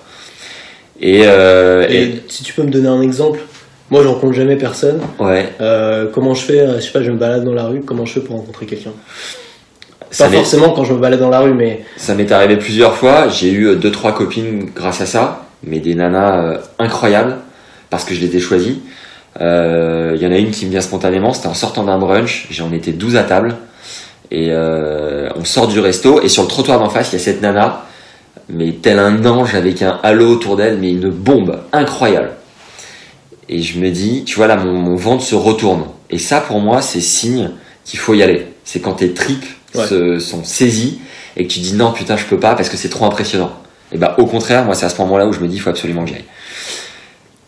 Et, euh,
Et,
et-
si tu peux me donner un exemple, moi je rencontre jamais personne.
ouais,
Euh, comment je fais Je sais pas, je me balade dans la rue. Comment je fais pour rencontrer quelqu'un?
Ça
Pas forcément quand je me balade dans la rue, mais
Ça m'est arrivé plusieurs fois. J'ai eu euh, deux trois copines grâce à ça, mais des nanas euh, incroyables parce que je les ai choisies. Euh, Il y en a une qui me vient spontanément. C'était en sortant d'un brunch. J'en étais 12 à table et euh, on sort du resto et sur le trottoir d'en face, il y a cette nana, mais tel un ange avec un halo autour d'elle, mais une bombe incroyable. Et je me dis, tu vois là, mon, mon ventre se retourne. Et ça, pour moi, c'est signe qu'il faut y aller. C'est quand tes tripes Se, sont saisies et que tu dis non, putain, je peux pas parce que c'est trop impressionnant. Et bah, au contraire, moi, c'est à ce moment-là où je me dis, il faut absolument que j'aille.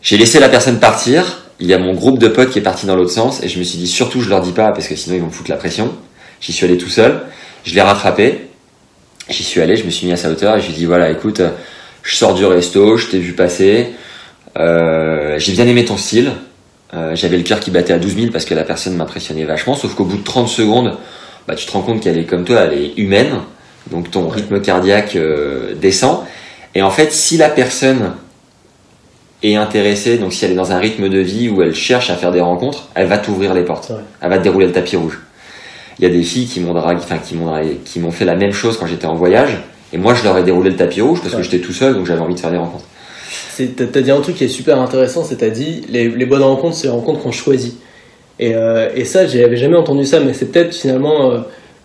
J'ai laissé la personne partir. Il y a mon groupe de potes qui est parti dans l'autre sens et je me suis dit, surtout, je leur dis pas parce que sinon, ils vont me foutre la pression. J'y suis allé tout seul. Je l'ai rattrapé. J'y suis allé, je me suis mis à sa hauteur et je lui ai dit, voilà, écoute, je sors du resto, je t'ai vu passer. Euh, j'ai bien aimé ton style. Euh, J'avais le cœur qui battait à 12 000 parce que la personne m'impressionnait vachement. Sauf qu'au bout de 30 secondes, bah, tu te rends compte qu'elle est comme toi, elle est humaine. Donc ton rythme cardiaque euh, descend. Et en fait, si la personne est intéressée, donc si elle est dans un rythme de vie où elle cherche à faire des rencontres, elle va t'ouvrir les portes.
Ouais.
Elle va te dérouler le tapis rouge. Il y a des filles qui m'ont dragué, enfin qui m'ont dragué- qui m'ont fait la même chose quand j'étais en voyage. Et moi, je leur ai déroulé le tapis rouge parce
Ouais.
que j'étais tout seul, donc j'avais envie de faire des rencontres.
t'as dit un truc qui est super intéressant, c'est t'as dit les, les bonnes rencontres, c'est les rencontres qu'on choisit. Et, euh, et ça, j'avais jamais entendu ça, mais c'est peut-être finalement euh,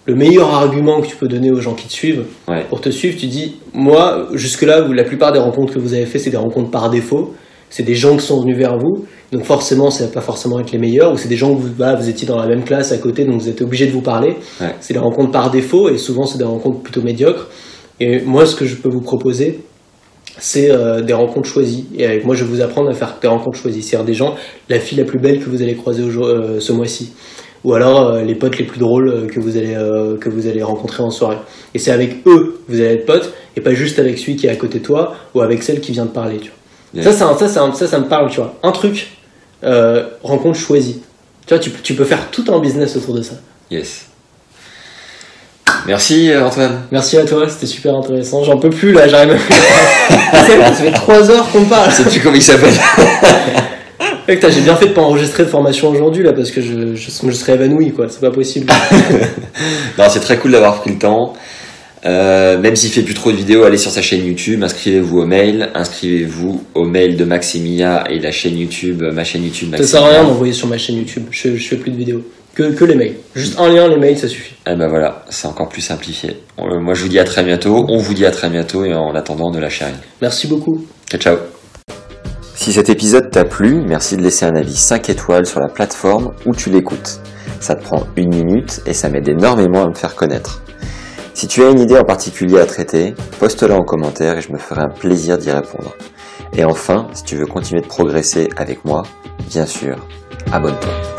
le meilleur argument que tu peux donner aux gens qui te suivent.
Ouais.
Pour te suivre, tu dis, moi, jusque-là, la plupart des rencontres que vous avez fait, c'est des rencontres par défaut. C'est des gens qui sont venus vers vous, donc forcément, ça va pas forcément être les meilleurs, ou c'est des gens que vous, vous étiez dans la même classe à côté, donc vous êtes obligé de vous parler.
Ouais.
C'est des rencontres par défaut, et souvent, c'est des rencontres plutôt médiocres. Et moi, ce que je peux vous proposer, c'est euh, des rencontres choisies. Et avec moi, je vais vous apprendre à faire des rencontres choisies. C'est-à-dire des gens, la fille la plus belle que vous allez croiser euh, ce mois-ci. Ou alors euh, les potes les plus drôles que vous allez que vous allez rencontrer en soirée. Et c'est avec eux que vous allez être potes et pas juste avec celui qui est à côté de toi ou avec celle qui vient de parler. Tu vois.
Yeah.
Ça, ça, un- ça, ça me parle. Tu vois. Un truc, rencontre choisie. Tu vois, tu peux faire tout un business autour de ça.
Yes. Merci euh, Antoine.
Merci à toi, c'était super intéressant. J'en peux plus là, j'arrive même plus. <laughs> ça fait- ça fait trois heures qu'on parle.
Je sais plus comment il s'appelle. <laughs>
J'ai bien fait de pas enregistrer de formation aujourd'hui là parce que je, je, je serais évanoui quoi, c'est pas possible. <laughs>
Non, c'est très cool d'avoir pris le temps. Euh, même s'il fait plus trop de vidéos, allez sur sa chaîne YouTube, inscrivez-vous au mail, inscrivez-vous au mail de Maximia et la chaîne YouTube, ma chaîne YouTube
Ça
Maximia.
sert à rien d'envoyer sur ma chaîne YouTube, je, je fais plus de vidéos. Que, que les mails. Juste un lien, les mails, ça suffit.
Et ben voilà, c'est encore plus simplifié. Euh, moi je vous dis à très bientôt, on vous dit à très bientôt et en attendant ne lâchez rien.
Merci beaucoup.
Ciao ciao. Si cet épisode t'a plu, merci de laisser un avis 5 étoiles sur la plateforme où tu l'écoutes. Ça te prend une minute et ça m'aide énormément à me faire connaître. Si tu as une idée en particulier à traiter, poste-la en commentaire et je me ferai un plaisir d'y répondre. Et enfin, si tu veux continuer de progresser avec moi, bien sûr, abonne-toi.